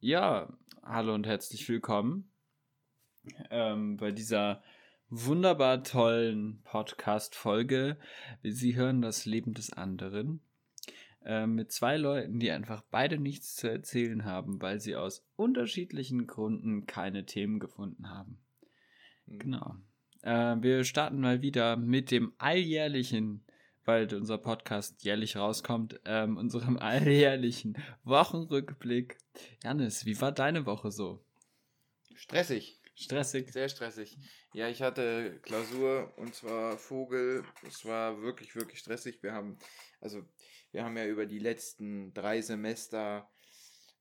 Ja, hallo und herzlich willkommen ähm, bei dieser wunderbar tollen Podcast-Folge. Sie hören das Leben des anderen äh, mit zwei Leuten, die einfach beide nichts zu erzählen haben, weil sie aus unterschiedlichen Gründen keine Themen gefunden haben. Mhm. Genau. Äh, wir starten mal wieder mit dem alljährlichen weil unser Podcast jährlich rauskommt, ähm, unserem alljährlichen Wochenrückblick. Janis, wie war deine Woche so? Stressig. Stressig. Sehr stressig. Ja, ich hatte Klausur und zwar Vogel. Es war wirklich, wirklich stressig. Wir haben, also, wir haben ja über die letzten drei Semester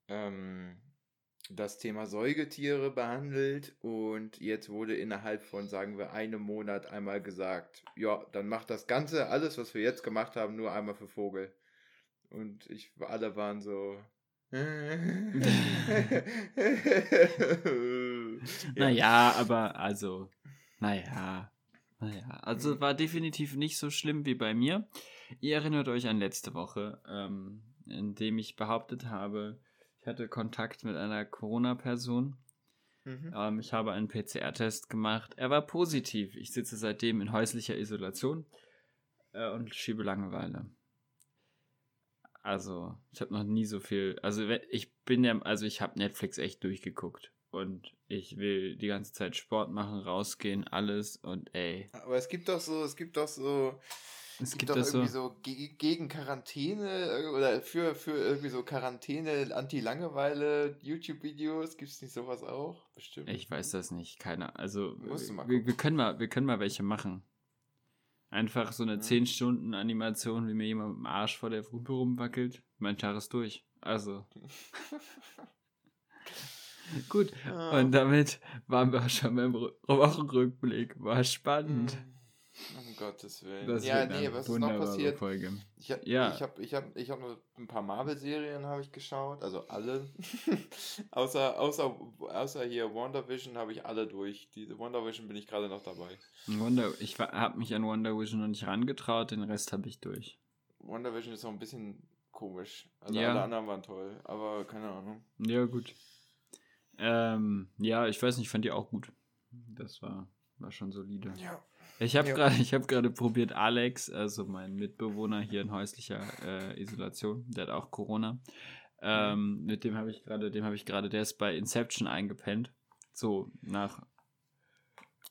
ähm, das Thema Säugetiere behandelt und jetzt wurde innerhalb von, sagen wir, einem Monat einmal gesagt, ja, dann macht das Ganze, alles, was wir jetzt gemacht haben, nur einmal für Vogel. Und ich, alle waren so. naja, aber also, naja, naja, also war definitiv nicht so schlimm wie bei mir. Ihr erinnert euch an letzte Woche, ähm, in dem ich behauptet habe, hatte Kontakt mit einer Corona-Person. Mhm. Ähm, ich habe einen PCR-Test gemacht. Er war positiv. Ich sitze seitdem in häuslicher Isolation äh, und schiebe Langeweile. Also, ich habe noch nie so viel. Also, ich bin ja, also ich habe Netflix echt durchgeguckt. Und ich will die ganze Zeit Sport machen, rausgehen, alles und ey. Aber es gibt doch so, es gibt doch so es gibt, gibt doch irgendwie so, so gegen Quarantäne äh, oder für, für irgendwie so Quarantäne, Anti-Langeweile, YouTube-Videos. Gibt es nicht sowas auch? Bestimmt. Ich weiß das nicht. Keine. Also, wir, wir, können mal, wir können mal welche machen. Einfach so eine mhm. 10-Stunden-Animation, wie mir jemand mit dem Arsch vor der Hupe rumwackelt. Mein Tag ist durch. Also. Gut. Ah. Und damit waren wir schon beim Wochenrückblick. War spannend. Mhm. Um Gottes Willen. Das ja, nee, was ist noch passiert? Folge. Ich, ja. ich habe ich hab, ich hab nur ein paar Marvel-Serien habe ich geschaut, also alle. außer, außer, außer hier WandaVision habe ich alle durch. Diese WandaVision bin ich gerade noch dabei. Wonder, ich habe mich an WandaVision noch nicht rangetraut, den Rest habe ich durch. WandaVision ist auch ein bisschen komisch. Also ja. alle anderen waren toll, aber keine Ahnung. Ja, gut. Ähm, ja, ich weiß nicht, ich fand die auch gut. Das war, war schon solide. Ja. Ich habe gerade hab gerade probiert, Alex, also mein Mitbewohner hier in häuslicher äh, Isolation, der hat auch Corona. Ähm, mhm. Mit dem habe ich gerade, dem habe ich gerade, der ist bei Inception eingepennt. So nach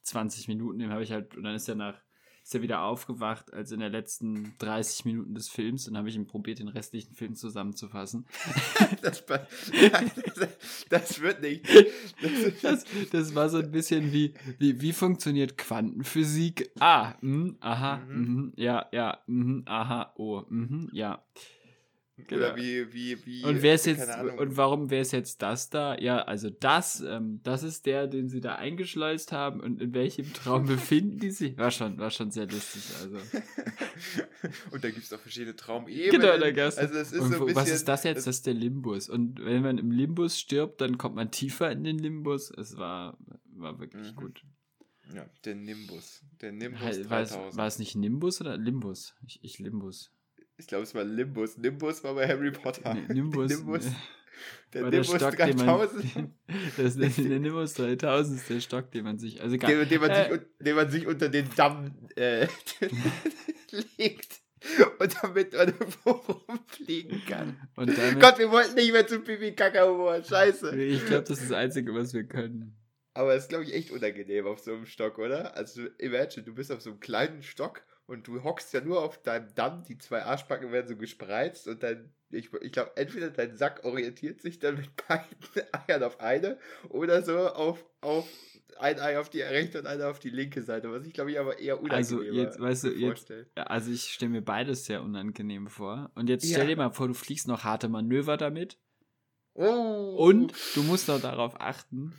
20 Minuten, dem habe ich halt, und dann ist er nach ist er wieder aufgewacht als in der letzten 30 Minuten des Films und habe ich ihm probiert, den restlichen Film zusammenzufassen. das, das, wird nicht. Das, das, war so ein bisschen wie, wie, wie funktioniert Quantenphysik? Ah, mh, aha, mhm. mh, ja, ja, mh, aha, oh, mh, ja. Genau. Oder wie, wie, wie. Und wer ist jetzt, und warum wäre es jetzt das da? Ja, also das, ähm, das ist der, den sie da eingeschleust haben und in welchem Traum befinden die sich? War schon, war schon sehr lustig, also. und da gibt es auch verschiedene Traumebenen. Genau, da gab's. Also es ist und so ein bisschen, was ist das jetzt? Das ist der Limbus. Und wenn man im Limbus stirbt, dann kommt man tiefer in den Limbus. Es war, war wirklich mhm. gut. Ja, der Nimbus. Der Nimbus war, es, war es nicht Nimbus oder Limbus? Ich, ich Limbus. Ich glaube, es war Limbus. Nimbus war bei Harry Potter. Nee, Nimbus. Nimbus. Der war Nimbus der Stock, 3000. Man, das ist der Nimbus 3000 ist der Stock, den man sich. Also den, den, man, äh, sich, den man sich unter den Damm äh, legt. Und damit man rumfliegen kann. Damit, Gott, wir wollten nicht mehr zu Pipi Kaka Scheiße. Ich glaube, das ist das Einzige, was wir können. Aber es ist, glaube ich, echt unangenehm auf so einem Stock, oder? Also, imagine, du bist auf so einem kleinen Stock und du hockst ja nur auf deinem Damm, die zwei Arschbacken werden so gespreizt und dann, ich, ich glaube, entweder dein Sack orientiert sich dann mit beiden Eiern auf eine oder so auf, auf ein Ei auf die rechte und eine auf die linke Seite, was ich glaube ich aber eher unangenehm Also jetzt, weißt du, jetzt, also ich stelle mir beides sehr unangenehm vor. Und jetzt stell ja. dir mal vor, du fliegst noch harte Manöver damit. Oh. Und du musst noch darauf achten,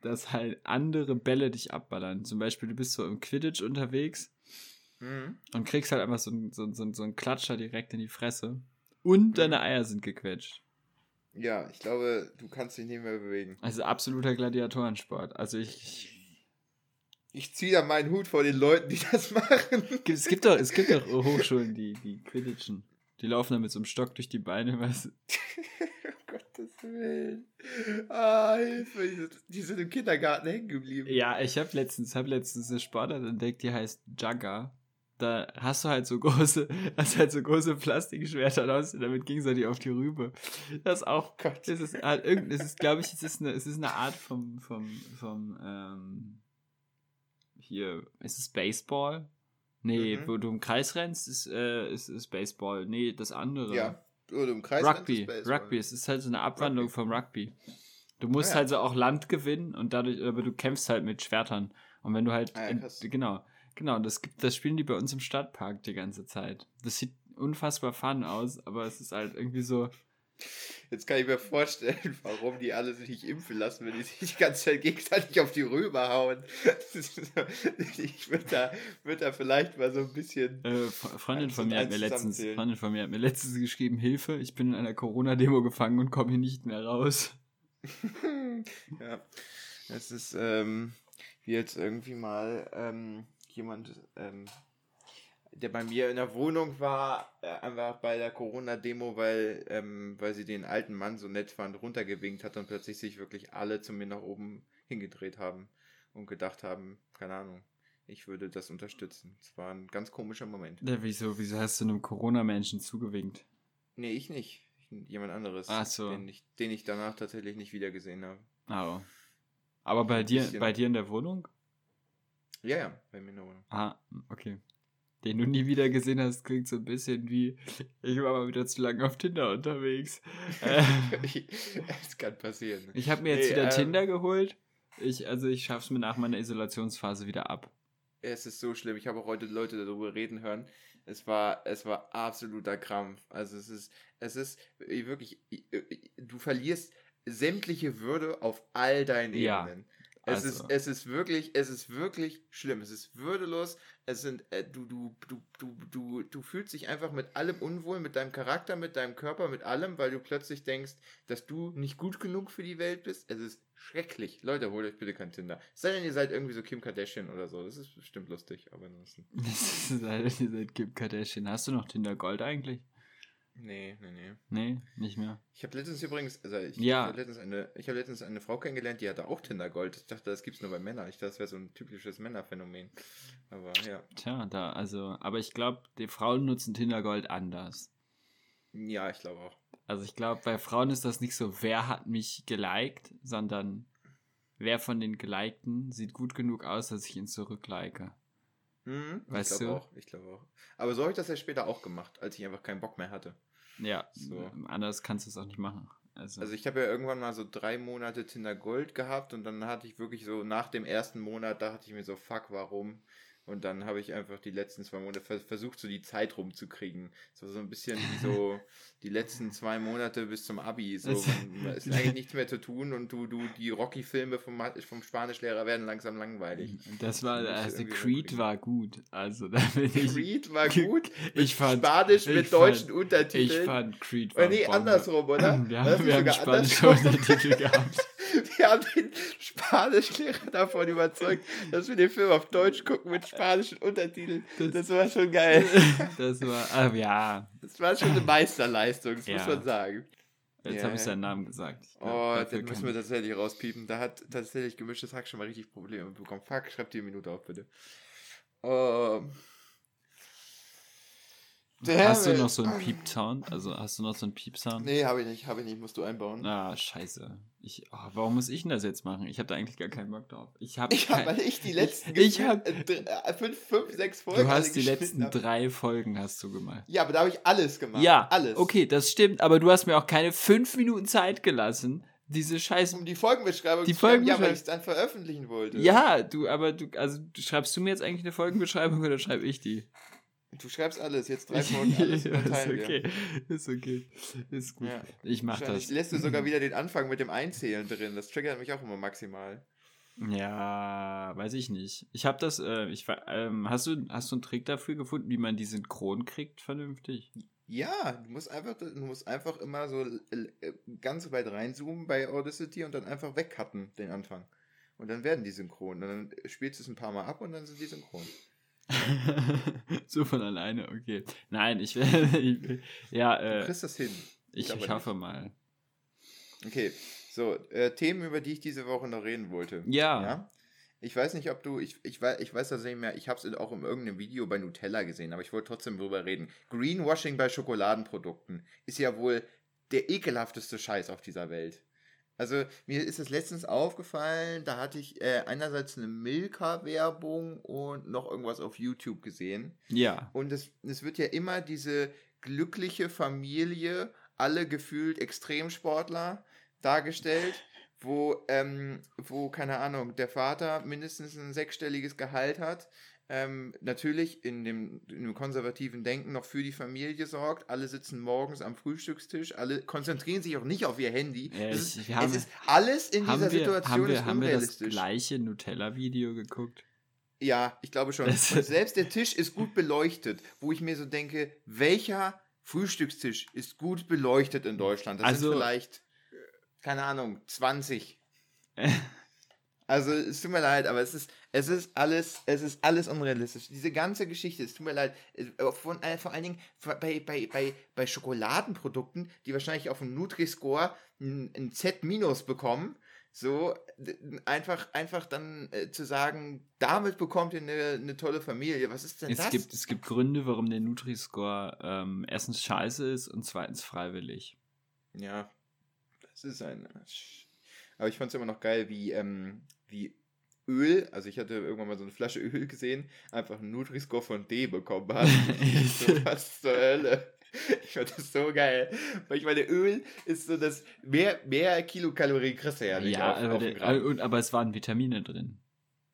dass halt andere Bälle dich abballern. Zum Beispiel, du bist so im Quidditch unterwegs Mhm. Und kriegst halt einfach so, so, so, so einen Klatscher direkt in die Fresse. Und mhm. deine Eier sind gequetscht. Ja, ich glaube, du kannst dich nicht mehr bewegen. Also absoluter Gladiatorensport. Also ich. Ich ziehe da meinen Hut vor den Leuten, die das machen. Es gibt doch, es gibt doch Hochschulen, die, die Quidditchen. Die laufen dann mit so einem Stock durch die Beine, was. oh Gottes Willen. Ah, Hilfe. Die sind im Kindergarten hängen geblieben. Ja, ich habe letztens, hab letztens eine Sportart entdeckt, die heißt Jugger. Da hast du halt so große, hast halt so große Plastikschwerter aus, damit gegenseitig auf die Rübe. Das ist auch, Gott. das ist halt es ist, glaube ich, es ist eine, es ist eine Art vom, vom, vom, ähm, hier, ist es Baseball? Nee, Mhm. wo du im Kreis rennst, ist, äh, ist, ist Baseball. Nee, das andere. Ja. Oder im Kreis Rugby, das Baseball. Rugby, es ist halt so eine Abwandlung Rugby. vom Rugby. Du musst Ah, ja. halt so auch Land gewinnen und dadurch, aber du kämpfst halt mit Schwertern. Und wenn du halt, Ah, ja, in- genau, genau, das gibt, das spielen die bei uns im Stadtpark die ganze Zeit. Das sieht unfassbar fun aus, aber es ist halt irgendwie so, Jetzt kann ich mir vorstellen, warum die alle sich nicht impfen lassen, wenn die sich die ganze Zeit gegenseitig auf die Rübe hauen. Ich würde da, würd da vielleicht mal so ein bisschen. äh, Fre- Freundin Eins von mir hat mir letztens. Freundin von mir hat mir letztens geschrieben, Hilfe, ich bin in einer Corona-Demo gefangen und komme hier nicht mehr raus. ja. Es ist, ähm, wie jetzt irgendwie mal ähm, jemand, ähm, der bei mir in der Wohnung war, äh, einfach bei der Corona-Demo, weil, ähm, weil sie den alten Mann so nett fand, runtergewinkt hat und plötzlich sich wirklich alle zu mir nach oben hingedreht haben und gedacht haben, keine Ahnung, ich würde das unterstützen. Es war ein ganz komischer Moment. Ja, wieso, wieso hast du einem Corona-Menschen zugewinkt? Nee, ich nicht. Ich, jemand anderes, Ach so. den, ich, den ich danach tatsächlich nicht wiedergesehen habe. Ah, oh. Aber bei dir, bei dir in der Wohnung? Ja, ja, bei Wohnung. Ah, okay. Den du nie wieder gesehen hast, klingt so ein bisschen wie, ich war mal wieder zu lange auf Tinder unterwegs. Äh, Es kann passieren. ich habe mir jetzt Nee, wieder ähm, Tinder geholt. Ich, also ich schaff's mir nach meiner Isolationsphase wieder ab. Es ist so schlimm. Ich habe auch heute Leute darüber reden hören. Es war, es war absoluter Krampf. Also es ist, es ist wirklich, du verlierst sämtliche Würde auf all deinen Ja, Ebenen. Es, also- ist, es ist wirklich, es ist wirklich schlimm. Es ist würdelos. Es sind, äh, du, du, du, du, du, du fühlst dich einfach mit allem unwohl, mit deinem Charakter, mit deinem Körper, mit allem, weil du plötzlich denkst, dass du nicht gut genug für die Welt bist. Es ist schrecklich. Leute, holt euch bitte kein Tinder. Es sei denn, ihr seid irgendwie so Kim Kardashian oder so. Das ist bestimmt lustig, aber ansonsten. Ist halt, ihr seid Kim Kardashian. Hast du noch Tinder Gold eigentlich? Nee, nee, nee. Nee, nicht mehr. Ich habe letztens übrigens, also ich, Ja. habe letztens, eine, ich hab letztens eine Frau kennengelernt, die hatte auch Tinder Gold. Ich dachte, das gibt's nur bei Männern. Ich dachte, das wäre so ein typisches Männerphänomen. Aber ja. Tja, da, also, aber ich glaube, die Frauen nutzen Tinder Gold anders. Ja, ich glaube auch. Also ich glaube, bei Frauen ist das nicht so, wer hat mich geliked, sondern wer von den Gelikten sieht gut genug aus, dass ich ihn zurücklike. Mhm, Weißt ich glaube du? auch. Ich glaube auch. Aber so habe ich das ja später auch gemacht, als ich einfach keinen Bock mehr hatte. Ja, So. anders kannst du es auch nicht machen. Also, Also ich habe ja irgendwann mal so drei Monate Tinder Gold gehabt und dann hatte ich wirklich so nach dem ersten Monat, da hatte ich mir so, fuck, warum? Und dann habe ich einfach die letzten zwei Monate vers versucht, so die Zeit rumzukriegen. So, so ein bisschen wie so die letzten zwei Monate bis zum Abi. So, man, es ist eigentlich nichts mehr zu tun und du, du, die Rocky-Filme vom, vom Spanischlehrer werden langsam langweilig. das war, ich also Creed war gut. Also da bin ich. Creed war gut, Ich fand, Spanisch ich mit fand- deutschen ich Untertiteln. fand Creed Oder nee, Bombe. andersrum, oder? Wir, War haben- wir haben spanische? Untertitel gehabt. Wir haben den Spanischlehrer davon überzeugt, dass wir den Film auf Deutsch gucken mit spanischen Untertiteln. Das- Das war schon geil. Das war, ah, ja, Das war schon eine Meisterleistung, das muss Ja. man sagen. jetzt Ja, habe ich seinen Namen gesagt. Glaub, Oh, den müssen wir tatsächlich rauspiepen. Da hat tatsächlich gemischtes Hack schon mal richtig Probleme bekommen. Fuck, schreib die Minute auf, bitte. Ähm. Hast du Damn noch so einen Piep-Sound? Also hast du noch so einen Piep-Sound? Nee, habe ich nicht, habe ich nicht, musst du einbauen. Ah, scheiße. Ich, oh, warum muss ich denn das jetzt machen? Ich habe da eigentlich gar keinen Bock drauf. Ich habe Ich habe, weil ich die letzten ich gefühlt, hab- äh, äh, fünf, fünf, sechs Folgen Du hast die letzten hab. drei Folgen hast du gemacht. Ja, aber da habe ich alles gemacht. Ja, alles. okay, das stimmt, aber du hast mir auch keine fünf Minuten Zeit gelassen, diese Scheiße. Um die Folgenbeschreibung Die zu schreiben, ja, weil Folgenbeschreibung- ich es dann veröffentlichen wollte. Ja, du, aber du, also schreibst du mir jetzt eigentlich eine Folgenbeschreibung oder schreibe ich die? Du schreibst alles, jetzt drei Folgen, alles ist überteilen wir. okay, ist okay, ist gut. Ja. Ich mach das. lässt du sogar wieder den Anfang mit dem Einzählen drin. Das triggert mich auch immer maximal. Ja, weiß ich nicht. Ich habe das, äh, ich ähm, hast du, hast du einen Trick dafür gefunden, wie man die synchron kriegt, vernünftig? Ja, du musst einfach, du musst einfach immer so äh, ganz weit reinzoomen bei Audacity und dann einfach wegcutten, den Anfang. Und dann werden die synchron. Und dann spielst du es ein paar Mal ab und dann sind die synchron. so von alleine, okay. Nein, ich will, ja, Du äh, kriegst das hin. ich, ich hoffe mal. Okay, so, äh, Themen, über die ich diese Woche noch reden wollte. Ja. ja? Ich weiß nicht, ob du, ich, ich, weiß, ich weiß tatsächlich mehr, ich habe es auch in irgendeinem Video bei Nutella gesehen, aber ich wollte trotzdem drüber reden. Greenwashing bei Schokoladenprodukten ist ja wohl der ekelhafteste Scheiß auf dieser Welt. Also mir ist es letztens aufgefallen, da hatte ich äh, einerseits eine Milka-Werbung und noch irgendwas auf YouTube gesehen. Ja. Und es, es wird ja immer diese glückliche Familie, alle gefühlt Extremsportler dargestellt, wo, ähm, wo, keine Ahnung, der Vater mindestens ein sechsstelliges Gehalt hat, ähm, natürlich in dem, in dem konservativen Denken noch für die Familie sorgt. Alle sitzen morgens am Frühstückstisch, alle konzentrieren sich auch nicht auf ihr Handy. Ja, ich- ist, haben- es ist alles in dieser wir, Situation haben wir, ist haben wir das unrealistisch. gleiche Nutella-Video geguckt? Ja, ich glaube schon. Und selbst der Tisch ist gut beleuchtet, wo ich mir so denke, welcher Frühstückstisch ist gut beleuchtet in Deutschland? Das Also- sind vielleicht, äh, keine Ahnung, 20. Also es tut mir leid, aber es ist, es ist alles, es ist alles unrealistisch. Diese ganze Geschichte, es tut mir leid. äh, Von, äh, vor allen Dingen bei, bei, bei, bei Schokoladenprodukten, die wahrscheinlich auf dem Nutri-Score ein, ein Z- bekommen, so einfach, einfach dann äh, zu sagen, damit bekommt ihr eine, eine tolle Familie. Was ist denn Es das? gibt, es gibt Gründe, warum der Nutri-Score ähm, erstens scheiße ist und zweitens freiwillig. Ja, das ist ein. Aber ich fand es immer noch geil, wie, ähm, wie Öl, also ich hatte irgendwann mal so eine Flasche Öl gesehen, einfach einen Nutri-Score von D bekommen hat. so, was zur Hölle? Ich fand das so geil. Weil ich meine, Öl ist so das, mehr, mehr Kilokalorien kriegst du ja nicht ja, auf, aber, auf der, aber es waren Vitamine drin.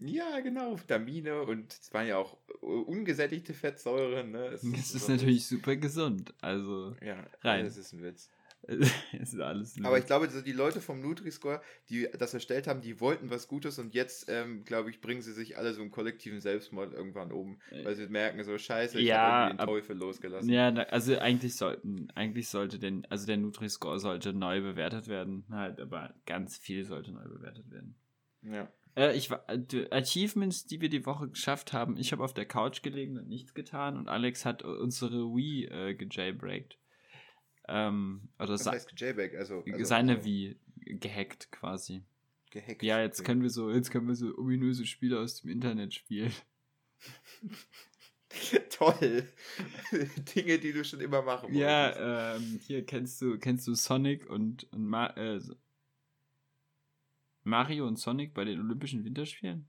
Ja, genau, Vitamine und es waren ja auch ungesättigte Fettsäuren. Ne? Es Das ist so- natürlich super gesund. Also, Ja, rein. das ist ein Witz. es ist alles. Aber ich glaube, so die Leute vom Nutri-Score, die das erstellt haben, die wollten was Gutes und jetzt, ähm, glaube ich, bringen sie sich alle so im kollektiven Selbstmord irgendwann um, weil sie merken, so scheiße, ich Ja, habe irgendwie den ab- Teufel losgelassen. Ja, also eigentlich sollten, eigentlich sollte den, also der Nutri-Score sollte neu bewertet werden, halt, aber ganz viel sollte neu bewertet werden. Ja. Äh, ich war, äh, Achievements, die wir die Woche geschafft haben, ich habe auf der Couch gelegen und nichts getan und Alex hat unsere Wii äh, gejailbreakt. Ähm, oder Das sa heißt JBack, also, also seine also Wii gehackt quasi. gehackt. Ja, jetzt können wir so, jetzt können wir so ominöse Spiele aus dem Internet spielen. Toll. Dinge, die du schon immer machen wolltest. Ja, ähm, hier kennst du, kennst du Sonic und, und Ma äh, Mario und Sonic bei den Olympischen Winterspielen?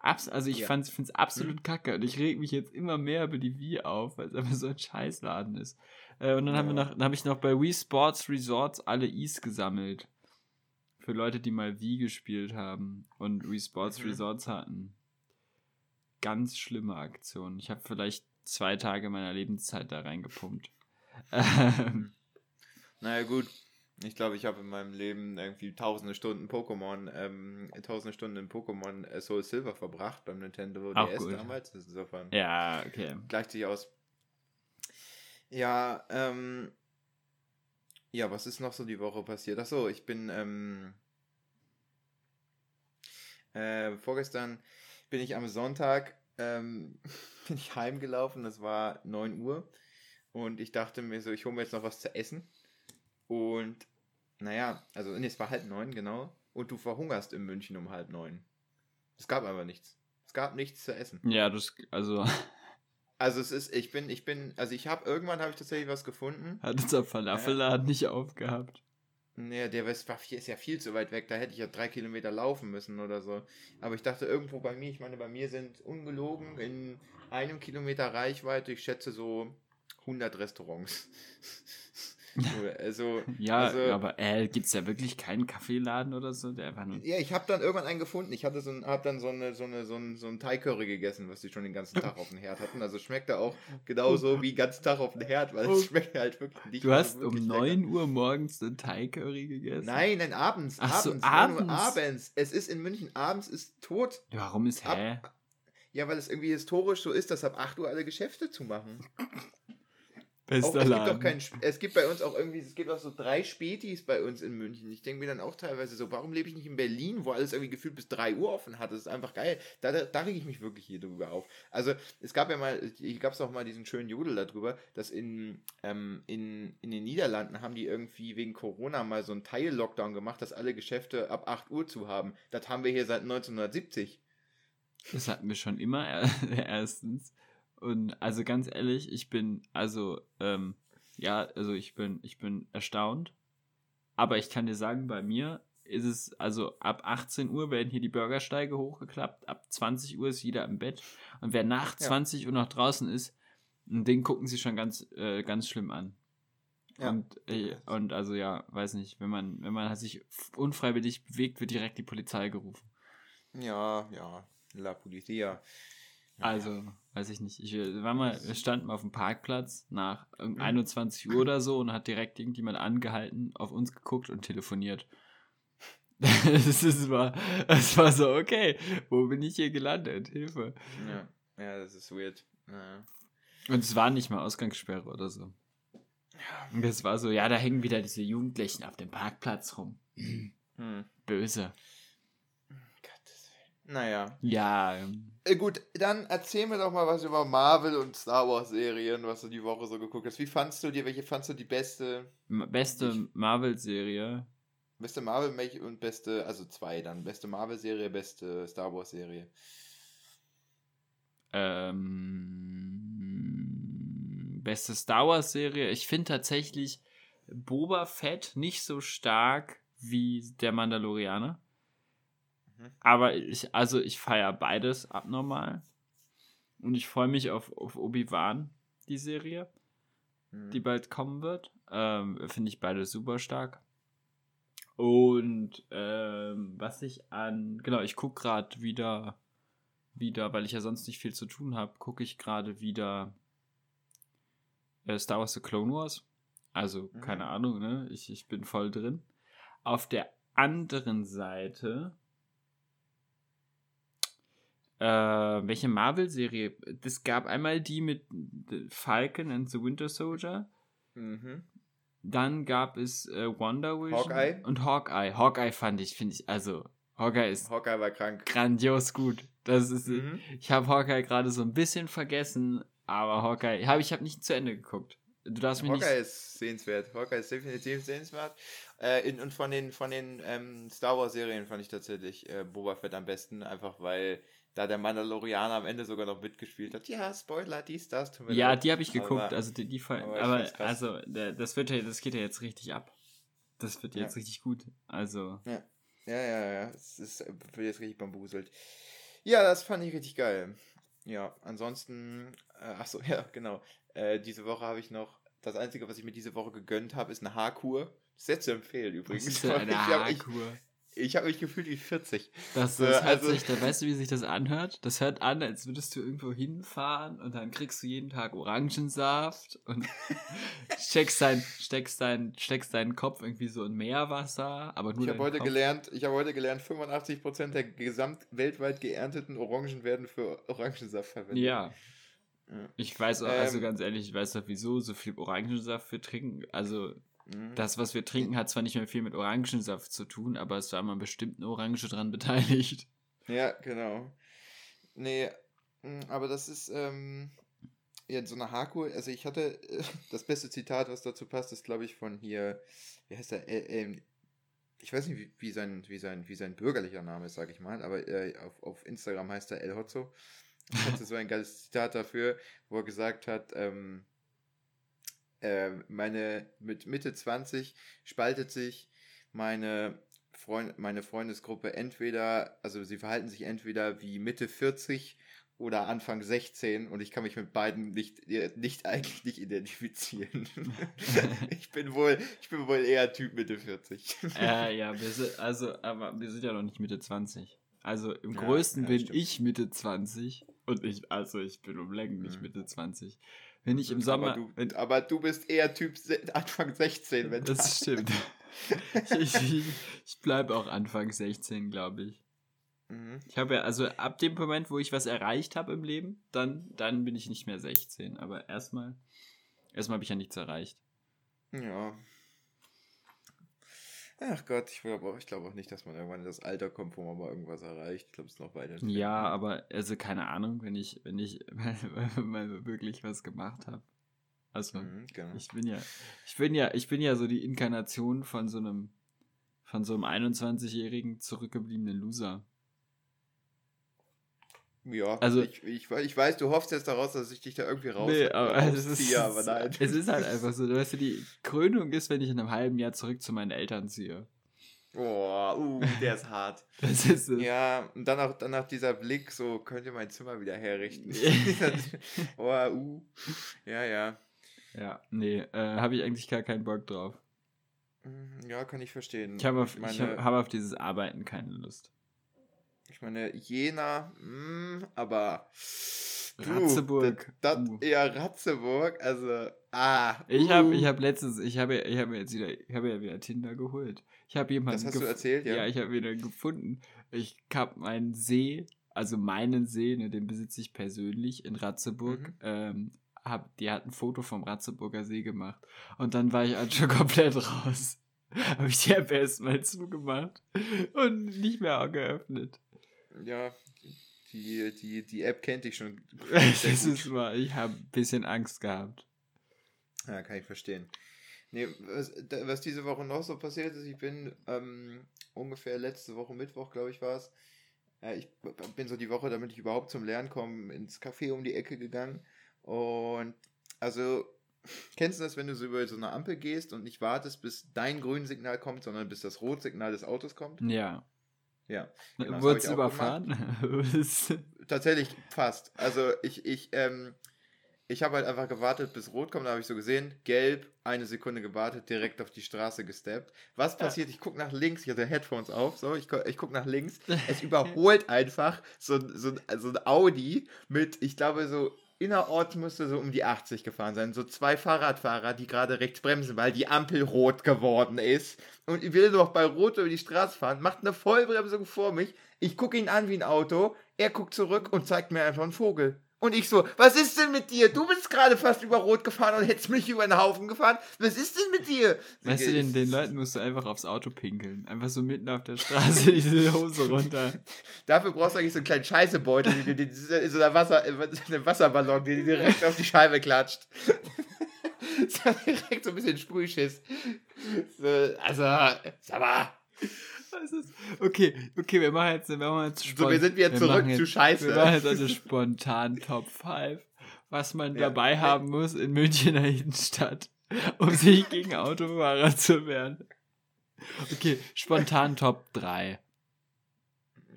Abs also ich Ja. fand's, find's absolut kacke und ich reg mich jetzt immer mehr über die Wii auf, weil es einfach so ein Scheißladen ist. Äh, und dann haben wir Ja. noch, dann habe ich noch bei Wii Sports Resorts alle Is gesammelt. Für Leute, die mal Wii gespielt haben und Wii Sports Mhm. Resorts hatten. Ganz schlimme Aktion. Ich habe vielleicht zwei Tage meiner Lebenszeit da reingepumpt. Ähm, Naja, gut. Ich glaube, ich habe in meinem Leben irgendwie tausende Stunden Pokémon, ähm, tausende Stunden in Pokémon äh, Soul Silver verbracht beim Nintendo Auch DS gut. damals. Insofern. ja, okay. gleicht sich aus. Ja, ähm. Ja, was ist noch so die Woche passiert? Achso, ich bin, ähm. Äh, vorgestern bin ich am Sonntag, ähm, bin ich heimgelaufen, das war 9 Uhr. Und ich dachte mir so, ich hole mir jetzt noch was zu essen. Und, naja, also, nee, es war halb neun, genau. Und du verhungerst in München um halb neun. Es gab aber nichts. Es gab nichts zu essen. Ja, das, also Also es ist, ich bin, ich bin, also ich habe irgendwann habe ich tatsächlich was gefunden. hat unser Falafelladen nicht aufgehabt. Nee, der West ist ja viel zu weit weg, da hätte ich ja drei Kilometer laufen müssen oder so. Aber ich dachte irgendwo bei mir, ich meine, bei mir sind ungelogen in einem Kilometer Reichweite, ich schätze so 100 Restaurants. also, Ja, also, aber äh, gibt's da wirklich keinen Kaffeeladen oder so? Der einfach nur. ja, ich habe dann irgendwann einen gefunden. Ich hatte so ein, hab dann so eine, so eine, so ein, so ein Thai-Curry gegessen, was die schon den ganzen Tag auf dem Herd hatten. Also schmeckt er auch genauso wie den ganzen Tag auf dem Herd, weil es schmeckt halt wirklich nicht. Du hast um lecker. 9 Uhr morgens einen Thai-Curry gegessen? Nein, nein, abends. Ach so, abends. nur abends. abends. Es ist in München abends ist tot. Warum ist, Ab- hä? Ja, weil es irgendwie historisch so ist, dass ab 8 Uhr alle Geschäfte zumachen. Bester auch, es Laden. Gibt auch kein, es gibt bei uns auch irgendwie, es gibt auch so drei Spätis bei uns in München. Ich denke mir dann auch teilweise so, warum lebe ich nicht in Berlin, wo alles irgendwie gefühlt bis 3 Uhr offen hat? Das ist einfach geil. Da, da, da rege ich mich wirklich hier drüber auf. Also es gab ja mal, hier gab es auch mal diesen schönen Jodel darüber, dass in, ähm, in, in den Niederlanden haben die irgendwie wegen Corona mal so einen Teil-Lockdown gemacht, dass alle Geschäfte ab 8 Uhr zu haben. Das haben wir hier seit 1970. Das hatten wir schon immer, erstens. Und also ganz ehrlich, ich bin, also, ähm, ja, also ich bin, ich bin erstaunt. Aber ich kann dir sagen, bei mir ist es, also ab 18 Uhr werden hier die Bürgersteige hochgeklappt, ab 20 Uhr ist jeder im Bett. Und wer nach ja. 20 Uhr noch draußen ist, den gucken sie schon ganz, äh, ganz schlimm an. Ja. Und, äh, und also ja, weiß nicht, wenn man, wenn man sich unfreiwillig bewegt, wird direkt die Polizei gerufen. Ja, ja, la Polizia. Also, weiß ich nicht. Ich war mal, wir standen mal auf dem Parkplatz nach 21 Uhr oder so und hat direkt irgendjemand angehalten, auf uns geguckt und telefoniert. ist, war, das war so, okay, wo bin ich hier gelandet? Hilfe. Ja, ja das ist weird. Ja. Und es war nicht mal Ausgangssperre oder so. Und das war so, ja, da hängen wieder diese Jugendlichen auf dem Parkplatz rum. Hm. Böse. Naja. Ja. Äh, gut, dann erzähl mir doch mal was über Marvel und Star Wars Serien, was du die Woche so geguckt hast. Wie fandst du dir, welche fandst du die beste? Beste Marvel-Serie. Beste Marvel und beste, also zwei dann. Beste Marvel-Serie, beste Star Wars-Serie. Ähm, beste Star Wars-Serie. Ich finde tatsächlich Boba Fett nicht so stark wie der Mandalorianer. Mhm. Aber ich, also ich feiere beides abnormal. Und ich freue mich auf, auf Obi-Wan, die Serie, mhm. die bald kommen wird. Ähm, Finde ich beides super stark. Und ähm, was ich an, genau, ich gucke gerade wieder, wieder, weil ich ja sonst nicht viel zu tun habe, gucke ich gerade wieder äh, Star Wars The Clone Wars. Also, mhm. keine Ahnung, ne? Ich, ich bin voll drin. Auf der anderen Seite äh, welche Marvel-Serie? Es gab einmal die mit Falcon and the Winter Soldier. Mhm. Dann gab es äh, Wonder Vision. Hawkeye. Und Hawkeye. Hawkeye fand ich, finde ich, also, Hawkeye ist. Hawkeye war krank. Grandios gut. Das ist, mhm. ich habe Hawkeye gerade so ein bisschen vergessen, aber Hawkeye, hab, ich habe nicht zu Ende geguckt. Du darfst mich Hawkeye nicht... ist sehenswert. Hawkeye ist definitiv sehenswert. Äh, in, und von den, von den ähm, Star Wars Serien fand ich tatsächlich äh, Boba Fett am besten, einfach weil da der Mandalorianer am Ende sogar noch mitgespielt hat. Ja, Spoiler, dies, das. Tut mir ja, leid. die habe ich geguckt. Aber, also die, die aber, aber also das wird ja, das geht ja jetzt richtig ab. Das wird jetzt ja. richtig gut. Also. Ja, ja, ja, ja. Es ist, wird jetzt richtig bambuselt. Ja, das fand ich richtig geil. Ja, ansonsten, äh, ach so, ja, genau. Äh, diese Woche habe ich noch, das Einzige, was ich mir diese Woche gegönnt habe, ist eine Haarkur. Sehr zu empfehlen übrigens. Das ist ja eine Haarkur. Ich habe mich gefühlt wie 40. Das, das hört also, sich, da weißt du, wie sich das anhört? Das hört an, als würdest du irgendwo hinfahren und dann kriegst du jeden Tag Orangensaft und steckst, dein, steckst, dein, steckst deinen Kopf irgendwie so in Meerwasser, aber nur Ich habe heute Kopf. gelernt, ich habe heute gelernt, 85% der gesamt weltweit geernteten Orangen werden für Orangensaft verwendet. Ja. ja. Ich weiß auch, also ähm, ganz ehrlich, ich weiß doch wieso so viel Orangensaft für trinken, also Mhm. Das, was wir trinken, hat zwar nicht mehr viel mit Orangensaft zu tun, aber es war mal bestimmt eine Orange dran beteiligt. Ja, genau. Nee, mm, aber das ist, ähm, ja, so eine Haku, also ich hatte, das beste Zitat, was dazu passt, ist, glaube ich, von hier, wie heißt der, äh, ich weiß nicht, wie, wie, sein, wie, sein, wie sein bürgerlicher Name ist, sage ich mal, aber äh, auf, auf Instagram heißt er El Hotzo. Ich hatte so ein geiles Zitat dafür, wo er gesagt hat, ähm, äh, meine, mit Mitte 20 spaltet sich meine, Freund, meine Freundesgruppe entweder, also sie verhalten sich entweder wie Mitte 40 oder Anfang 16 und ich kann mich mit beiden nicht, nicht eigentlich nicht identifizieren. ich bin wohl, ich bin wohl eher Typ Mitte 40. äh, ja, wir sind, also, aber wir sind ja noch nicht Mitte 20. Also im ja, größten ja, bin stimmt. ich Mitte 20 und ich, also ich bin um Längen nicht mhm. Mitte 20. Wenn ich im Sommer. Aber du, aber du bist eher Typ Anfang 16, wenn das. Das stimmt. ich ich, ich bleibe auch Anfang 16, glaube ich. Mhm. Ich habe ja, also ab dem Moment, wo ich was erreicht habe im Leben, dann, dann bin ich nicht mehr 16. Aber erstmal Erstmal habe ich ja nichts erreicht. Ja. Ach Gott, ich glaube auch, glaub auch nicht, dass man irgendwann in das Alter kommt, wo man mal irgendwas erreicht. Ich glaube, es ist noch weiter. Ja, aber also keine Ahnung, wenn ich, wenn ich mal wirklich was gemacht habe. Also, mhm, genau. ich bin ja, ich bin ja, ich bin ja so die Inkarnation von so einem, von so einem 21-jährigen zurückgebliebenen Loser. Ja, also ich, ich, ich, weiß, du hoffst jetzt daraus, dass ich dich da irgendwie raus nee, aber es ist, aber nein. Es ist halt einfach so, weißt du, die Krönung ist, wenn ich in einem halben Jahr zurück zu meinen Eltern ziehe. Boah, uh, der ist hart. das ist es. Ja, und dann auch, dann auch dieser Blick, so, könnt ihr mein Zimmer wieder herrichten. oh, uh. Ja, ja. Ja, nee, äh, habe ich eigentlich gar keinen Bock drauf. Mm, ja, kann ich verstehen. Ich habe auf, hab auf dieses Arbeiten keine Lust. Ich meine, Jena, mh, hm, aber. Du, Ratzeburg. Das, das, uh. Ja, Ratzeburg, also. Ah. Ich habe uh. ich hab letztens, ich habe ich hab jetzt wieder, ich habe ja wieder Tinder geholt. Ich habe jemanden. Das hast du erzählt, ja? Ja, ich habe wieder gefunden. Ich habe meinen See, also meinen See, ne, den besitze ich persönlich in Ratzeburg. Mhm. Ähm, hab, die hat ein Foto vom Ratzeburger See gemacht. Und dann war ich halt schon komplett raus. habe ich die App erstmal zugemacht und nicht mehr geöffnet ja, die, die, die App kennt dich schon. das ist wahr, ich habe ein bisschen Angst gehabt. Ja, kann ich verstehen. Nee, was, was diese Woche noch so passiert ist, ich bin ähm, ungefähr letzte Woche Mittwoch, glaube ich, war es. Ja, ich bin so die Woche, damit ich überhaupt zum Lernen komme, ins Café um die Ecke gegangen. Und also, kennst du das, wenn du so über so eine Ampel gehst und nicht wartest, bis dein Grünsignal kommt, sondern bis das Rotsignal des Autos kommt? Ja. Ja. Genau, Wurdest überfahren? Tatsächlich fast. Also ich, ich, ähm, ich habe halt einfach gewartet, bis rot kommt. Da habe ich so gesehen, gelb, eine Sekunde gewartet, direkt auf die Straße gesteppt. Was passiert? Ich gucke nach links, ich hatte Headphones auf, so, ich, ich gucke nach links. Es überholt einfach so, so, so ein Audi mit, ich glaube, so innerorts müsste so um die 80 gefahren sein. So zwei Fahrradfahrer, die gerade rechts bremsen, weil die Ampel rot geworden ist. Und ich will noch bei Rot über die Straße fahren, macht eine Vollbremsung vor mich. Ich gucke ihn an wie ein Auto. Er guckt zurück und zeigt mir einfach einen Vogel. Und ich so, was ist denn mit dir? Du bist gerade fast über Rot gefahren und hättest mich über den Haufen gefahren. Was ist denn mit dir? Weißt du, den, den Leuten musst du einfach aufs Auto pinkeln. Einfach so mitten auf der Straße diese Hose runter. Dafür brauchst du eigentlich so einen kleinen Scheißebeutel, die, die, die, so einer Wasser, einen Wasserballon, der direkt auf die Scheibe klatscht. so direkt so ein bisschen Sprühschiss. So, also, sag mal. Okay, okay, wir machen jetzt, wir machen jetzt So, wir sind wieder wir zurück jetzt, zu Scheiße. Wir machen jetzt eine spontan Top 5, was man ja. dabei haben muss in Münchener Innenstadt, um sich gegen Autofahrer zu wehren. Okay, spontan Top 3.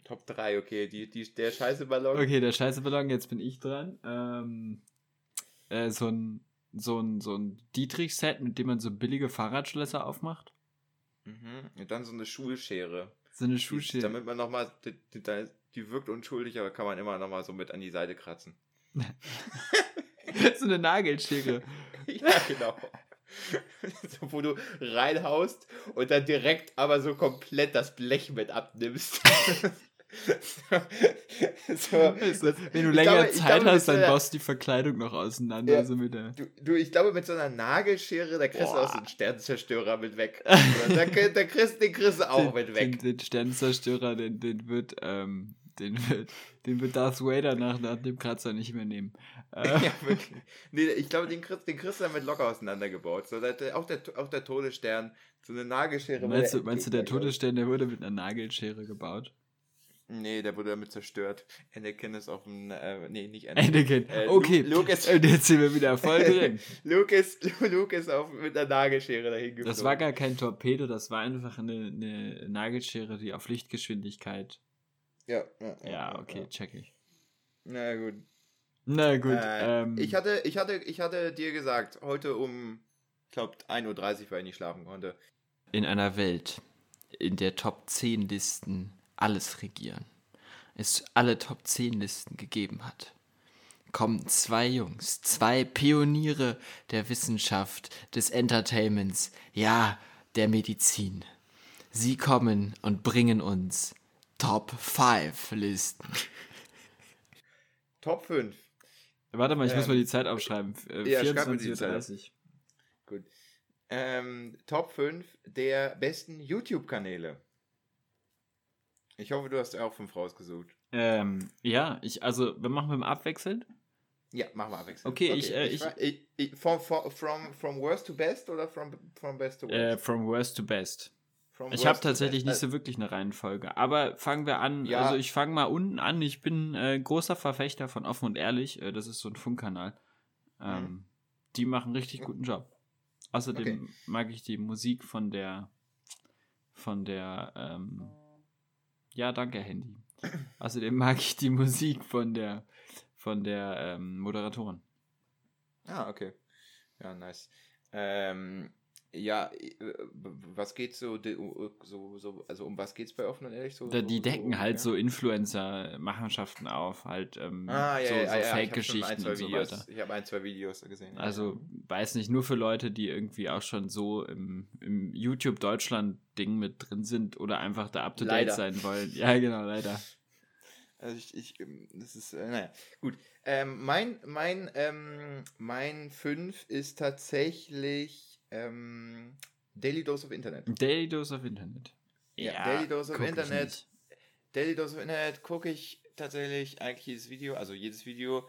Top 3, okay, die, die, der scheiße Ballon. Okay, der scheiße Ballon, jetzt bin ich dran. Ähm, äh, so ein, so ein, so ein Dietrich-Set, mit dem man so billige Fahrradschlösser aufmacht. Mhm. Und dann so eine Schulschere. So eine Schulschere. Die, damit man nochmal, die, die, die wirkt unschuldig, aber kann man immer nochmal so mit an die Seite kratzen. so eine Nagelschere. ja, genau. so, wo du reinhaust und dann direkt aber so komplett das Blech mit abnimmst. so, Wenn du länger glaube, Zeit glaube, hast, dann baust du die Verkleidung noch auseinander. Ja, so mit der du, du, ich glaube, mit so einer Nagelschere, da kriegst Boah. du auch so einen Sternzerstörer mit weg. da, da kriegst, den kriegst du auch den, mit weg. Den, den Sternzerstörer, den, den wird, ähm, den wird, den wird Darth Vader nach, nach dem Kratzer nicht mehr nehmen. Äh. ja, wirklich. Nee, ich glaube, den kriegst, den kriegst du damit locker auseinandergebaut. So, der, auch, der, auch der Todesstern, so eine Nagelschere. Meinst du, meinst du der Todesstern, der wurde mit einer Nagelschere gebaut? Nee, der wurde damit zerstört. Anakin ist auf dem, äh, nee, nicht Anakin. Anakin. Äh, okay, Luke ist, und jetzt sind wir wieder voll drin. Luke ist, Luke ist auf, mit einer Nagelschere dahin geflogen. Das war gar kein Torpedo, das war einfach eine, eine Nagelschere, die auf Lichtgeschwindigkeit. Ja, ja, ja, ja okay, ja. check ich. Na gut. Na gut. Äh, ähm, ich, hatte, ich, hatte, ich hatte dir gesagt, heute um, ich glaube, 1.30 Uhr, weil ich nicht schlafen konnte. In einer Welt, in der Top 10 Listen alles regieren, es alle Top 10 Listen gegeben hat, kommen zwei Jungs, zwei Pioniere der Wissenschaft, des Entertainments, ja, der Medizin. Sie kommen und bringen uns Top 5 Listen. Top 5. Warte mal, ich ähm, muss mal die Zeit aufschreiben. Äh, ja, 24.30 Gut. Ähm, Top 5 der besten YouTube-Kanäle. Ich hoffe, du hast auch fünf rausgesucht. Ähm, ja, ich, also, wir machen wir mal abwechselnd. Ja, machen wir abwechselnd. Okay, okay ich, äh, ich, ich, ich, from, from, from worst to best oder from, from best to worst? Äh, from worst to best. From ich habe tatsächlich nicht so wirklich eine Reihenfolge. Aber fangen wir an. Ja. Also ich fange mal unten an. Ich bin äh, großer Verfechter von Offen und Ehrlich. Äh, das ist so ein Funkkanal. Ähm, mhm. Die machen richtig guten Job. Außerdem okay. mag ich die Musik von der von der ähm, ja danke Handy. Außerdem mag ich die Musik von der von der ähm, Moderatorin. Ah, okay. Ja, nice. Ähm, ja, was geht so, so, so, also um was geht's bei offen und ehrlich so? Die decken so, halt ja? so Influencer-Machenschaften auf, halt ähm, ah, ja, so, ja, so Fake-Geschichten und so weiter. Ich habe ein, zwei Videos gesehen. Also weiß nicht, nur für Leute, die irgendwie auch schon so im, im YouTube-Deutschland-Ding mit drin sind oder einfach da up-to-date sein wollen. Ja, genau, leider. Also ich, ich ähm, das ist, äh, naja, gut. Ähm, mein, mein, ähm, mein 5 ist tatsächlich ähm, Daily Dose of Internet. Daily Dose of Internet. Ja, ja Daily Dose of Internet. Daily Dose of Internet gucke ich tatsächlich eigentlich jedes Video, also jedes Video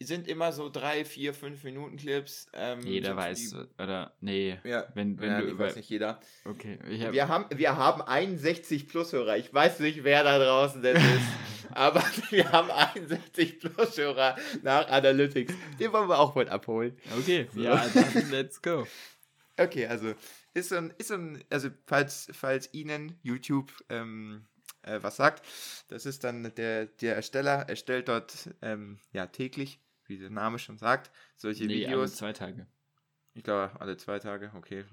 sind immer so drei, vier, fünf Minuten Clips. Ähm, jeder weiß, die, oder? Nee. Ja, wenn, wenn ja, du weiß nicht jeder. Okay. Hab, wir, haben, wir haben 61 Plus-Hörer. Ich weiß nicht, wer da draußen das ist. aber wir haben 61 Plus-Hörer nach Analytics. Den wollen wir auch bald abholen. Okay, so. ja, dann let's go. Okay, also ist so ein, ist so ein also falls, falls Ihnen YouTube ähm, äh, was sagt, das ist dann der, der Ersteller, erstellt dort ähm, ja täglich wie der Name schon sagt, solche nee, Videos. Alle zwei Tage. Ich glaube, alle zwei Tage, okay.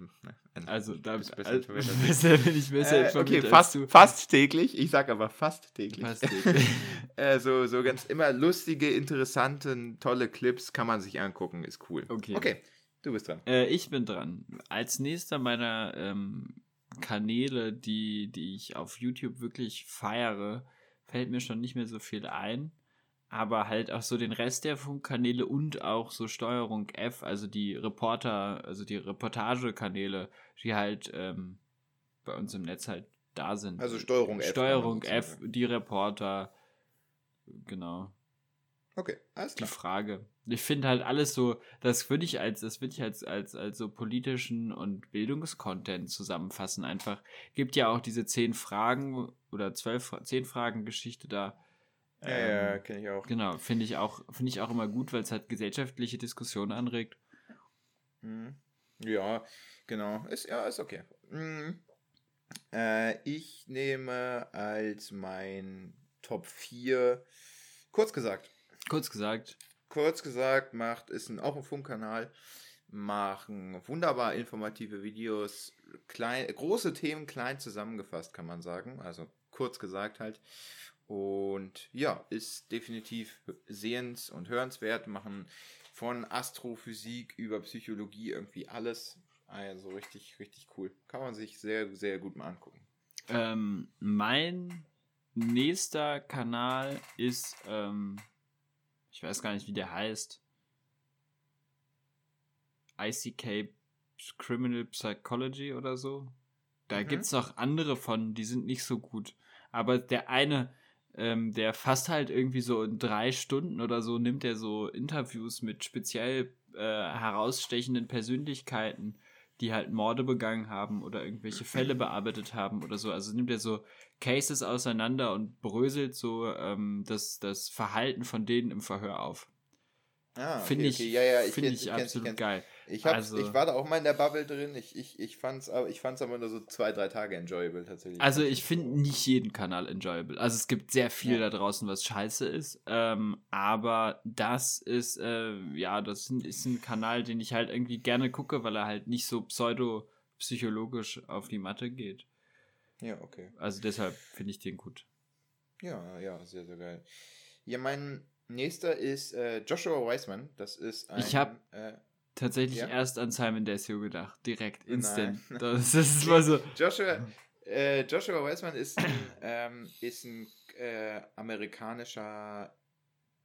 Also, da bist besser, also, besser, bin ich besser äh, Okay, fast, fast täglich. Ich sage aber fast täglich. Fast täglich. äh, so, so ganz immer lustige, interessante, tolle Clips kann man sich angucken. Ist cool. Okay. Okay, du bist dran. Äh, ich bin dran. Als nächster meiner ähm, Kanäle, die, die ich auf YouTube wirklich feiere, fällt mir schon nicht mehr so viel ein aber halt auch so den Rest der Funkkanäle und auch so Steuerung F, also die Reporter, also die Reportagekanäle, die halt ähm, bei uns im Netz halt da sind. Also Steuerung F. Steuerung F, die Reporter, genau. Okay, alles klar. Die Frage. Ich finde halt alles so, das würde ich als, das würde ich als, als, als so politischen und Bildungskontent zusammenfassen. Einfach, gibt ja auch diese zehn Fragen oder zwölf, zehn Fragen Geschichte da ja, ähm, ja kenne ich auch. Genau, finde ich auch, finde ich auch immer gut, weil es halt gesellschaftliche Diskussionen anregt. Mhm. Ja, genau. Ist, ja, ist okay. Mhm. Äh, ich nehme als mein Top 4, kurz gesagt. Kurz gesagt. Kurz gesagt, macht, ist ein, auch ein Funkkanal, machen wunderbar informative Videos, klein, große Themen klein zusammengefasst, kann man sagen. Also kurz gesagt halt. Und ja, ist definitiv sehens- und hörenswert, machen von Astrophysik über Psychologie irgendwie alles. Also richtig, richtig cool. Kann man sich sehr, sehr gut mal angucken. Ähm, mein nächster Kanal ist, ähm, ich weiß gar nicht, wie der heißt. ICK Criminal Psychology oder so. Da mhm. gibt es noch andere von, die sind nicht so gut. Aber der eine, ähm, der fast halt irgendwie so in drei Stunden oder so nimmt er so Interviews mit speziell äh, herausstechenden Persönlichkeiten, die halt Morde begangen haben oder irgendwelche Fälle bearbeitet haben oder so. Also nimmt er so Cases auseinander und bröselt so ähm, das, das Verhalten von denen im Verhör auf. Ah, okay, finde ich, okay. ja, ja, ich, find ich, ich absolut ich geil. Ich, also, ich war da auch mal in der Bubble drin. Ich, ich, ich fand es ich fand's aber nur so zwei, drei Tage enjoyable tatsächlich. Also ich finde nicht jeden Kanal enjoyable. Also es gibt sehr viel ja. da draußen, was scheiße ist. Ähm, aber das ist, äh, ja, das ist ein Kanal, den ich halt irgendwie gerne gucke, weil er halt nicht so pseudo-psychologisch auf die Matte geht. Ja, okay. Also deshalb finde ich den gut. Ja, ja, sehr, sehr geil. Ja, mein nächster ist äh, Joshua Weisman. Das ist ein. Ich habe äh, tatsächlich ja? erst an Simon Desio gedacht. Direkt, instant. Das, das ist mal so. Joshua, äh, Joshua Weisman ist ein, ähm, ist ein äh, amerikanischer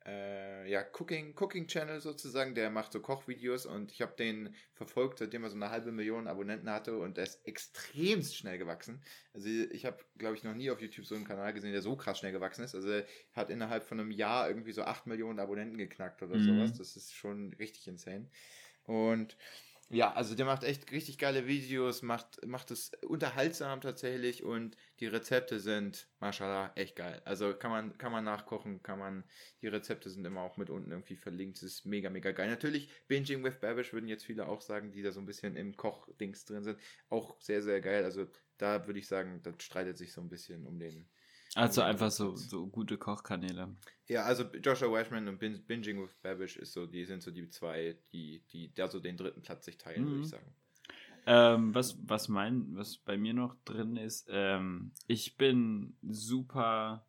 äh, ja, Cooking, Cooking Channel sozusagen, der macht so Kochvideos und ich habe den verfolgt, seitdem er so eine halbe Million Abonnenten hatte und der ist extremst schnell gewachsen. Also ich habe, glaube ich, noch nie auf YouTube so einen Kanal gesehen, der so krass schnell gewachsen ist. Also er hat innerhalb von einem Jahr irgendwie so 8 Millionen Abonnenten geknackt oder mhm. sowas. Das ist schon richtig insane. Und ja, also der macht echt richtig geile Videos, macht, macht es unterhaltsam tatsächlich und die Rezepte sind, mashallah, echt geil. Also kann man, kann man nachkochen, kann man, die Rezepte sind immer auch mit unten irgendwie verlinkt. Das ist mega, mega geil. Natürlich, Binging with Babish würden jetzt viele auch sagen, die da so ein bisschen im Kochdings drin sind. Auch sehr, sehr geil. Also da würde ich sagen, das streitet sich so ein bisschen um den, also einfach so, so gute Kochkanäle. Ja, also Joshua Washman und Binging with Babish ist so, die sind so die zwei, die, die da so den dritten Platz sich teilen, mhm. würde ich mhm. sagen. Ähm, was, was mein, was bei mir noch drin ist, ähm, ich bin super,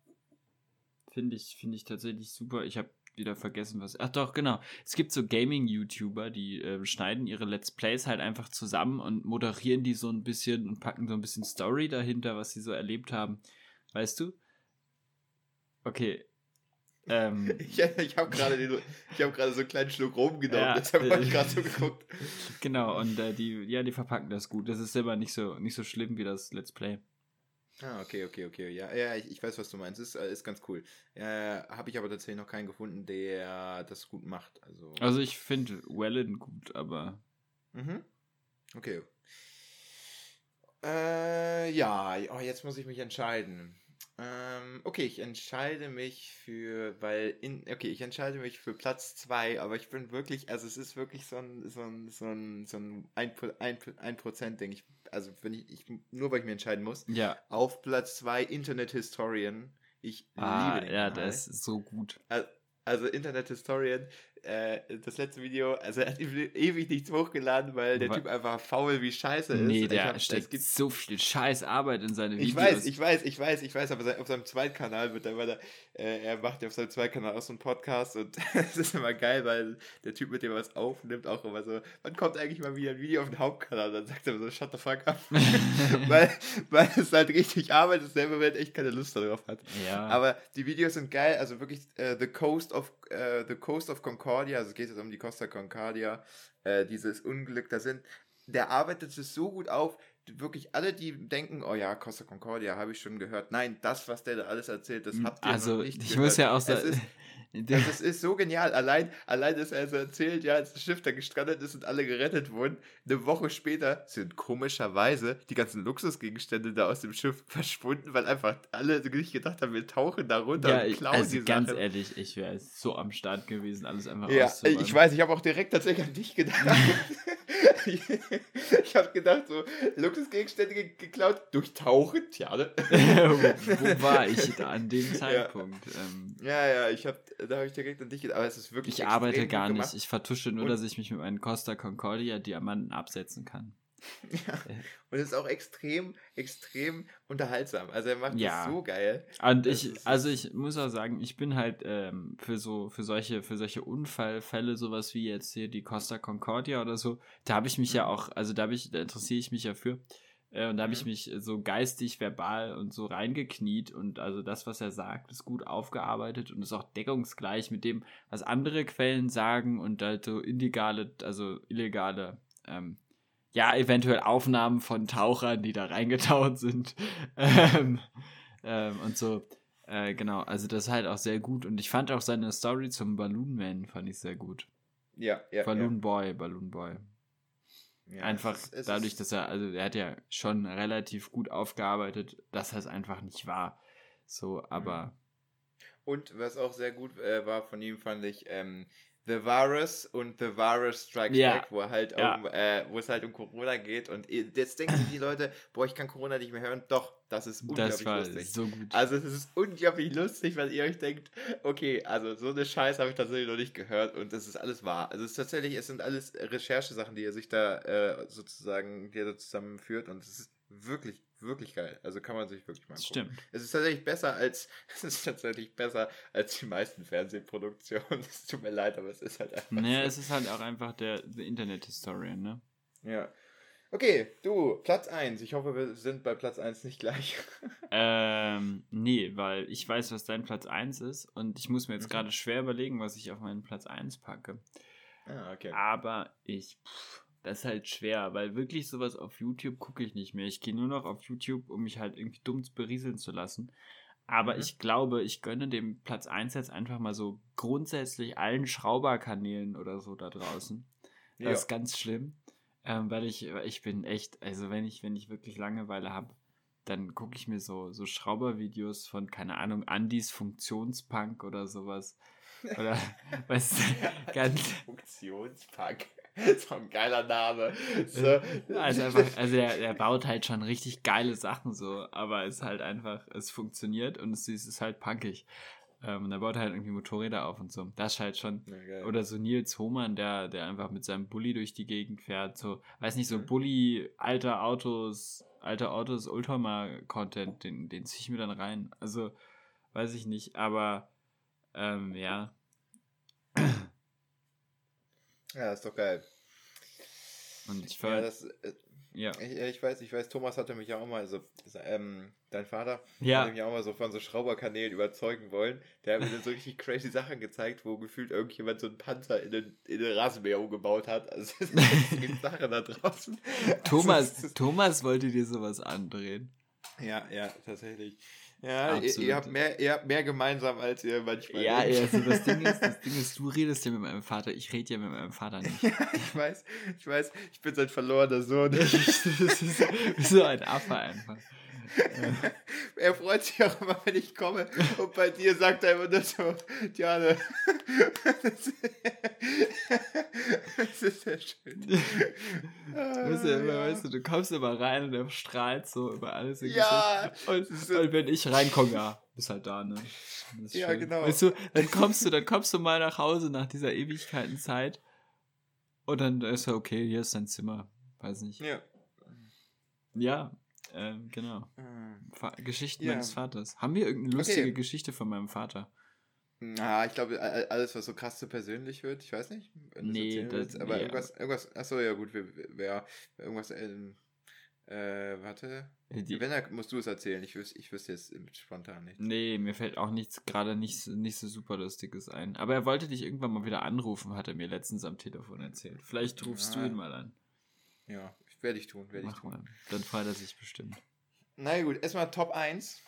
finde ich, finde ich tatsächlich super. Ich habe wieder vergessen, was. Ach doch, genau. Es gibt so Gaming-YouTuber, die äh, schneiden ihre Let's Plays halt einfach zusammen und moderieren die so ein bisschen und packen so ein bisschen Story dahinter, was sie so erlebt haben. Weißt du? Okay. Ähm, ich ich habe gerade hab so einen kleinen Schluck rumgenommen, ja, deshalb habe ich gerade so geguckt. Genau, und äh, die, ja, die verpacken das gut. Das ist selber nicht so, nicht so schlimm wie das Let's Play. Ah, okay, okay, okay. Ja, ja ich, ich weiß, was du meinst. Ist, ist ganz cool. Äh, habe ich aber tatsächlich noch keinen gefunden, der das gut macht. Also, also ich finde Wellen gut, aber. Mhm. Okay. Äh, ja, oh, jetzt muss ich mich entscheiden. Ähm, okay, ich entscheide mich für, weil in, okay, ich entscheide mich für Platz 2, aber ich bin wirklich, also es ist wirklich so ein, so ein, so ein, so ein 1%, ein, ein Prozent Ding. Ich, also wenn ich, ich, nur weil ich mir entscheiden muss. Ja. Auf Platz 2 Internet Historian. Ich ah, liebe den ja, Kanal. das ist so gut. Also, also Internet Historian äh, das letzte Video, also er hat ewig nichts hochgeladen, weil der Was? Typ einfach faul wie Scheiße ist. Nee, der hab, steckt gibt so viel scheiß Arbeit in seine Videos. Ich weiß, ich weiß, ich weiß, ich weiß, aber auf seinem zweiten Kanal wird er, weil er, äh, er macht ja auf seinem zweiten Kanal auch so einen Podcast und es ist immer geil, weil der Typ, mit dem er was aufnimmt, auch immer so, wann kommt eigentlich mal wieder ein Video auf den Hauptkanal? Dann sagt er so, shut the fuck up. weil, weil es halt richtig Arbeit ist, selber wenn echt keine Lust darauf hat. Ja. Aber die Videos sind geil, also wirklich uh, The Coast of uh, The Coast of Concordia, also es geht jetzt um die Costa Concordia, uh, dieses Unglück, da sind, der arbeitet es so gut auf, wirklich alle, die denken, oh ja, Costa Concordia habe ich schon gehört. Nein, das, was der da alles erzählt, das habt ihr also, noch nicht ich gehört. muss ja auch sagen, das ist so genial. Allein, allein, dass er so erzählt, ja, als das Schiff da gestrandet ist und alle gerettet wurden, eine Woche später sind komischerweise die ganzen Luxusgegenstände da aus dem Schiff verschwunden, weil einfach alle nicht gedacht haben, wir tauchen da runter ja, und klauen also die ganz Sachen. ehrlich, ich wäre so am Start gewesen, alles einfach Ja, ich weiß, ich habe auch direkt tatsächlich an dich gedacht. ich habe gedacht, so, Luxusgegenstände geklaut, durchtauchen, tja, ne? wo, war ich da an dem Zeitpunkt? Ja, ähm, ja, ja, ich habe da habe ich direkt an dich gedacht, aber es ist wirklich. Ich arbeite gar nicht. Gemacht. Ich vertusche nur, und dass ich mich mit meinen Costa Concordia Diamanten absetzen kann. Ja. Und es ist auch extrem, extrem unterhaltsam. Also er macht ja. das so geil. Und ich, also ich muss auch sagen, ich bin halt ähm, für so, für solche, für solche Unfallfälle, sowas wie jetzt hier die Costa Concordia oder so, da habe ich mich ja mhm. auch, also da habe ich, da interessiere ich mich ja für. Äh, und da habe ich mhm. mich so geistig, verbal und so reingekniet und also das, was er sagt, ist gut aufgearbeitet und ist auch deckungsgleich mit dem, was andere Quellen sagen und halt so illegale, also illegale, ähm, ja, eventuell Aufnahmen von Tauchern, die da reingetaucht sind. ähm, ähm, und so. Äh, genau, also das ist halt auch sehr gut. Und ich fand auch seine Story zum Balloon Man, fand ich sehr gut. Ja, ja. Balloon ja. Boy, Balloon Boy. Ja, einfach es ist, es dadurch, dass er, also er hat ja schon relativ gut aufgearbeitet, dass er es einfach nicht war. So, aber. Mhm. Und was auch sehr gut äh, war von ihm, fand ich, ähm, The Virus und The Virus Strikes ja. Back, wo halt ja. um, äh, wo es halt um Corona geht und jetzt denken sich die Leute, boah, ich kann Corona nicht mehr hören. Doch, das ist unglaublich das war lustig. So gut. Also es ist unglaublich lustig, weil ihr euch denkt, okay, also so eine Scheiß habe ich tatsächlich noch nicht gehört und das ist alles wahr. Also es ist tatsächlich, es sind alles Recherchesachen, die er sich da äh, sozusagen, die er da zusammenführt und es ist wirklich, wirklich geil. Also kann man sich wirklich mal angucken. Stimmt. Es ist tatsächlich besser als, es ist tatsächlich besser als die meisten Fernsehproduktionen. Es tut mir leid, aber es ist halt einfach. Naja, so. es ist halt auch einfach der, der Internet-Historian, ne? Ja. Okay, du, Platz 1. Ich hoffe, wir sind bei Platz 1 nicht gleich. ähm, nee, weil ich weiß, was dein Platz 1 ist und ich muss mir jetzt Mhm. gerade schwer überlegen, was ich auf meinen Platz 1 packe. Ah, okay. Aber ich, pff, das ist halt schwer, weil wirklich sowas auf YouTube gucke ich nicht mehr. Ich gehe nur noch auf YouTube, um mich halt irgendwie dumm berieseln zu lassen. Aber Mhm. ich glaube, ich gönne dem Platz 1 jetzt einfach mal so grundsätzlich allen Schrauberkanälen oder so da draußen. Das Ja. ist ganz schlimm, ähm, weil ich, ich bin echt, also wenn ich, wenn ich wirklich Langeweile habe, dann gucke ich mir so, so Schraubervideos von, keine Ahnung, Andys Funktionspunk oder sowas. Oder, du, ganz, Funktionspack. So ein geiler Name. So. Also einfach, also der, der baut halt schon richtig geile Sachen so, aber es halt einfach, es funktioniert und es ist halt punkig. Ähm, und er baut halt irgendwie Motorräder auf und so. Das ist halt schon. Ja. Oder so Nils Hohmann, der, der einfach mit seinem Bulli durch die Gegend fährt. So, weiß nicht, so Mhm. Bulli, alter Autos, alter Autos, Ultramar-Content, den, den ziehe ich mir dann rein. Also, weiß ich nicht, aber ähm, ja. Ja, ist doch geil. Und ich Ja, war, das, äh, ja. ich, ich weiß, ich weiß, Thomas hatte mich ja auch mal so, ähm, dein Vater, Ja. hat mich auch mal so von so Schrauberkanälen überzeugen wollen. Der hat mir dann so richtig crazy Sachen gezeigt, wo gefühlt irgendjemand so einen Panzer in den, in den Rasenmäher umgebaut hat. Also es gibt Sachen da draußen. Thomas, Also, Thomas wollte dir sowas andrehen. ja, ja, tatsächlich. Ja, ihr, ihr, habt mehr, ihr habt mehr gemeinsam, als ihr manchmal Ja, ja, also das Ding ist, das Ding ist, du redest ja mit meinem Vater, ich rede ja mit meinem Vater nicht. Ja, ich weiß, ich weiß, ich bin sein verlorener Sohn. das ist so ein Affe einfach. er freut sich auch immer, wenn ich komme. Und bei dir sagt er immer nur so, Diane. Das, das ist sehr schön. Weißt du, immer, ja. weißt du, du kommst immer rein und er strahlt so über alles. Ja. Und, so- und wenn ich reinkomme, ja, bist halt da, ne? Ja, schön. genau. Weißt du, dann kommst du, dann kommst du mal nach Hause nach dieser Ewigkeitenzeit und dann ist er, okay, hier ist dein Zimmer. Weiß nicht. Ja. Ja, ähm, genau. Fa Geschichten Ja. meines Vaters. Haben wir irgendeine lustige Okay. Geschichte von meinem Vater? Na, ich glaube, alles, was so krass zu persönlich wird, ich weiß nicht. Wenn Nee, das- willst, aber nee, irgendwas, irgendwas, achso, ja gut, wir, wir, irgendwas, ähm, äh, warte. Äh, Die, Wenn, dann musst du es erzählen, ich wüsste, ich wüsste jetzt spontan nicht. nee, mir fällt auch nichts, gerade nichts, nicht so super Lustiges ein. Aber er wollte dich irgendwann mal wieder anrufen, hat er mir letztens am Telefon erzählt. Vielleicht rufst Ja. du ihn mal an. Ja, werde ich tun, werde ich Mach tun. mal. Dann freut er sich bestimmt. Na gut, erstmal Top 1.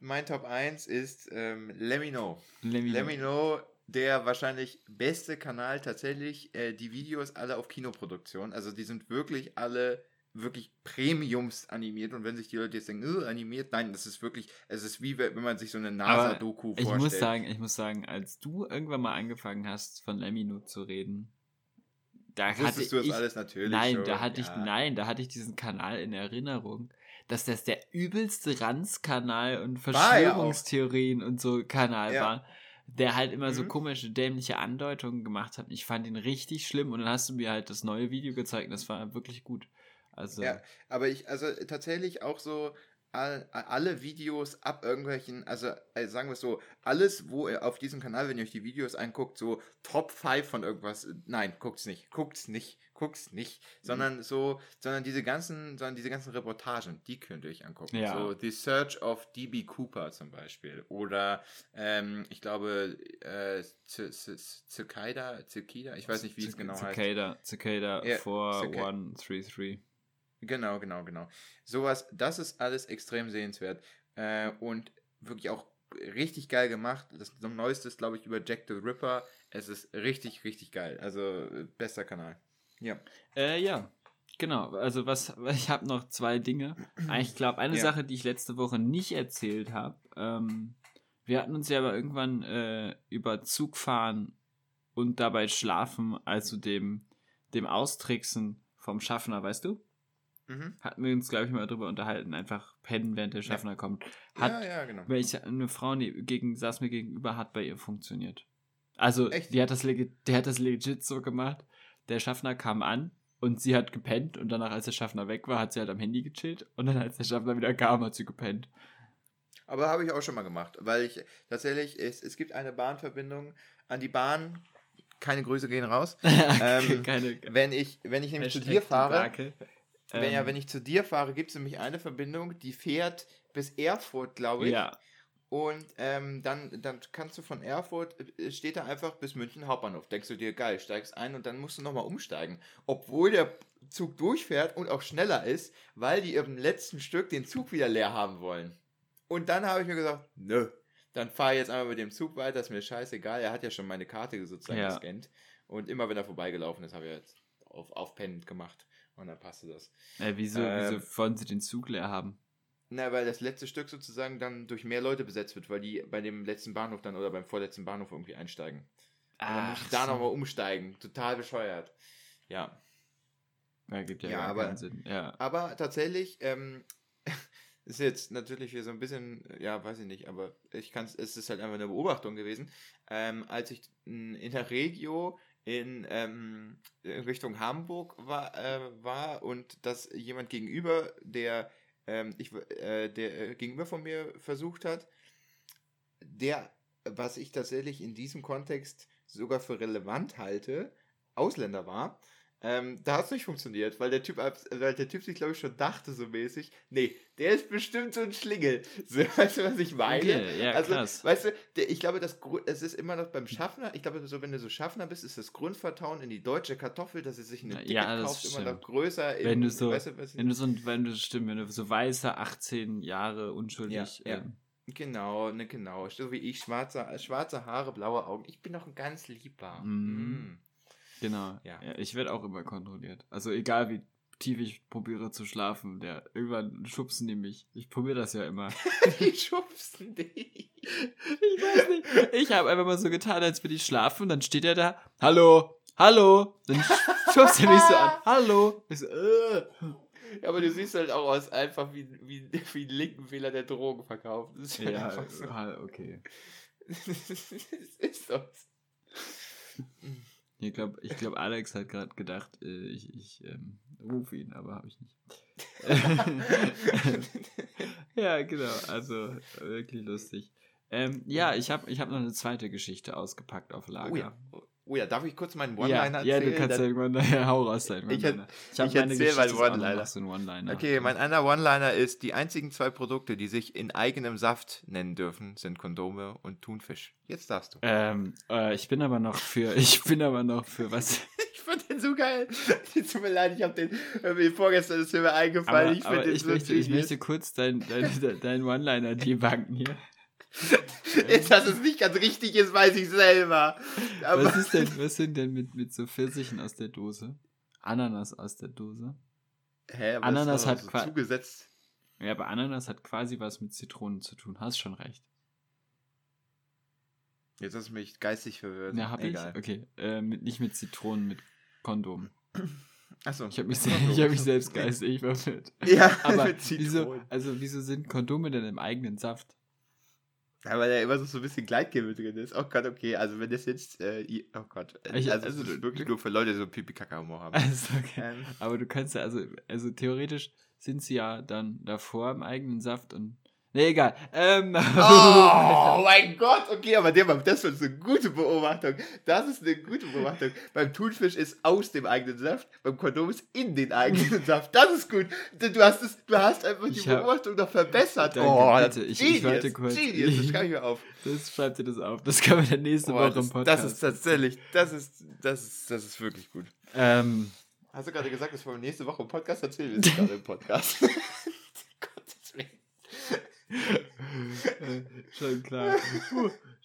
Mein Top 1 ist ähm, Lemino. Lemino, der wahrscheinlich beste Kanal tatsächlich. Äh, die Videos alle auf Kinoproduktion. Also die sind wirklich alle wirklich Premiums animiert. Und wenn sich die Leute jetzt denken, "Äh, animiert, nein, das ist wirklich, es ist wie wenn man sich so eine NASA-Doku Ich vorstellt. muss sagen, ich muss sagen, als du irgendwann mal angefangen hast, von Lemino zu reden, da Wusstest du das ich, alles natürlich nein, schon, da hatte ich, ja. nein, da hatte ich diesen Kanal in Erinnerung, dass das der übelste Ranzkanal und er. Verschwörungstheorien und so Kanal Ja. war, der halt immer so Mhm. komische, dämliche Andeutungen gemacht hat. Ich fand ihn richtig schlimm und dann hast du mir halt das neue Video gezeigt und das war wirklich gut. Also, Ja, aber ich, also tatsächlich auch so all, alle Videos ab irgendwelchen, also äh, sagen wir es so, alles, wo ihr auf diesem Kanal, wenn ihr euch die Videos anguckt, so Top 5 von irgendwas, nein, guckt's nicht, guckt's nicht, guckt's nicht, Mhm. sondern so, sondern diese ganzen, sondern diese ganzen Reportagen, die könnt ihr euch angucken. Ja. So The Search of DB Cooper zum Beispiel. Oder ähm, ich glaube, äh, Z- Z- Cicada, Cicada, ich weiß nicht, wie es genau heißt. Cicada, Cicada Ja, 4133. Genau, genau, genau. Sowas, das ist alles extrem sehenswert. Äh, und wirklich auch richtig geil gemacht. Das Neueste ist, glaube ich, über Jack the Ripper. Es ist richtig, richtig geil. Also, bester Kanal. Ja. Äh, ja, genau. Also was, ich habe noch zwei Dinge. Ich glaube, eine Ja. Sache, die ich letzte Woche nicht erzählt habe. Ähm, wir hatten uns ja aber irgendwann äh, über Zugfahren und dabei schlafen, also dem, dem Austricksen vom Schaffner, weißt du? Mhm. Hatten wir uns, glaube ich, mal drüber unterhalten. Einfach pennen, während der Schaffner kommt. Hat, ja, ja, genau. welche eine Frau die gegen, saß mir gegenüber, hat bei ihr funktioniert. Also, Echt? die hat das legit, der hat das legit so gemacht. Der Schaffner kam an und sie hat gepennt und danach, als der Schaffner weg war, hat sie halt am Handy gechillt und dann, als der Schaffner wieder kam, hat sie gepennt. Aber habe ich auch schon mal gemacht, weil ich tatsächlich, es, es gibt eine Bahnverbindung an die Bahn. Keine Grüße gehen raus. Ähm, Keine Wenn ich, wenn ich nämlich zu dir fahre, Wenn, ja, wenn ich zu dir fahre, gibt es nämlich eine Verbindung, die fährt bis Erfurt, glaube ich. Ja. Und ähm, dann, dann kannst du von Erfurt, äh, steht da einfach bis München Hauptbahnhof. Denkst du dir, geil, steigst ein und dann musst du nochmal umsteigen. Obwohl der Zug durchfährt und auch schneller ist, weil die im letzten Stück den Zug wieder leer haben wollen. Und dann habe ich mir gesagt, nö, dann fahre ich jetzt einmal mit dem Zug weiter, ist mir scheißegal. Er hat ja schon meine Karte sozusagen ja. gescannt. Und immer wenn er vorbeigelaufen ist, habe ich jetzt auf, auf Pennant gemacht. Und dann passte das. Äh, wieso, ähm, wieso wollen sie den Zug leer haben? Na, weil das letzte Stück sozusagen dann durch mehr Leute besetzt wird, weil die bei dem letzten Bahnhof dann oder beim vorletzten Bahnhof irgendwie einsteigen. Ach, und dann muss ich da so. nochmal umsteigen. Total bescheuert. Ja. Ja, gibt ja, ja aber, keinen Sinn. Ja. Aber tatsächlich, ähm, ist jetzt natürlich hier so ein bisschen, ja, weiß ich nicht, aber ich kann es, ist halt einfach eine Beobachtung gewesen. Ähm, als ich in der Regio in, ähm, Richtung Hamburg war, äh, war und dass jemand gegenüber, der ähm, ich, äh, der äh, gegenüber von mir versucht hat, der, was ich tatsächlich in diesem Kontext sogar für relevant halte, Ausländer war. Ähm, da hat es nicht funktioniert, weil der Typ, weil der Typ sich, glaube ich, schon dachte, so mäßig, nee, der ist bestimmt so ein Schlingel. So, weißt du, was ich meine? Okay, ja, also, krass. weißt du, der, ich glaube, das, es ist immer noch beim Schaffner, ich glaube, so, wenn du so Schaffner bist, ist das Grundvertrauen in die deutsche Kartoffel, dass er sich eine Dicke ja, kauft, stimmt. immer noch größer. Wenn du so, weißt du, wenn du so, wenn du, stimmt, wenn du so weiße 18 Jahre unschuldig. Ja, ähm, Genau, ne, genau. So wie ich, schwarze, schwarze Haare, blaue Augen. Ich bin doch ein ganz lieber. Mm. Genau. Ja. ja ich werde auch immer kontrolliert. Also egal wie tief ich probiere zu schlafen, der irgendwann schubsen die mich. Ich probiere das ja immer. die schubsen dich. Ich weiß nicht. Ich habe einfach mal so getan, als würde ich schlafen dann steht er da. Hallo, hallo. Dann schubst er mich so an. Hallo. Ich so, äh. Ja, aber du siehst halt auch aus einfach wie, wie, wie ein linken Fehler der Drogen verkauft. Das ist halt ja, so. okay. das ist so. Ich glaube, ich glaub, Alex hat gerade gedacht, äh, ich, ich ähm, rufe ihn, aber habe ich nicht. ja, genau. Also wirklich lustig. Ähm, ja, ich habe ich hab noch eine zweite Geschichte ausgepackt auf Lager. Oh ja. Oh ja, darf ich kurz meinen One-Liner ja, erzählen? Ja, du kannst ja irgendwann ja, hau raus sein. Ich, ich, ich erzähle meinen One-Liner. So One okay, mein einer One-Liner ist, die einzigen zwei Produkte, die sich in eigenem Saft nennen dürfen, sind Kondome und Thunfisch. Jetzt darfst du. Ähm, äh, ich bin aber noch für, ich bin aber noch für was... ich fand den so geil. Tut mir leid, ich habe den, äh, vorgestern ist mir eingefallen. Aber, ich aber ich, so möchte, ich möchte kurz dein, dein, dein One-Liner debunken hier. Dass es nicht ganz richtig ist, weiß ich selber. Aber was ist denn, was sind denn mit, mit so Pfirsichen aus der Dose? Ananas aus der Dose? Hä, aber Ananas hat so zugesetzt. Ja, aber Ananas hat quasi was mit Zitronen zu tun. Hast schon recht. Jetzt hast du mich geistig verwirrt. Ja, hab Egal. ich. Okay, äh, mit, nicht mit Zitronen, mit Kondom. Achso. Ich habe mich, hab mich selbst geistig verwirrt. Ja, aber wieso, also wieso sind Kondome denn im eigenen Saft? Ja, weil da immer so, so ein bisschen Gleitgel drin ist. Oh Gott, okay. Also wenn das jetzt, äh, oh Gott. Ich, also, also wirklich nur für Leute, die so Pipi-Kaka-Humor haben. Also, okay. Ähm. Aber du kannst ja, also, also theoretisch sind sie ja dann davor im eigenen Saft und Nee, egal. Ähm, oh mein Gott, okay, aber der, das ist eine gute Beobachtung. Das ist eine gute Beobachtung. Beim Thunfisch ist aus dem eigenen Saft, beim Kondom ist in den eigenen Saft. Das ist gut. Du hast es, du hast einfach die hab, Beobachtung noch verbessert. Danke, oh, bitte. Ich, ich warte kurz. Genius, das schreibe ich mir auf. Das schreibt dir das auf. Das kann man dann nächste oh, Woche das, im Podcast. Das ist tatsächlich, das ist, das ist, das ist wirklich gut. Ähm, Hast du gerade gesagt, dass wir nächste Woche im Podcast erzählen? Wir sind gerade im Podcast. Willen. schon klar.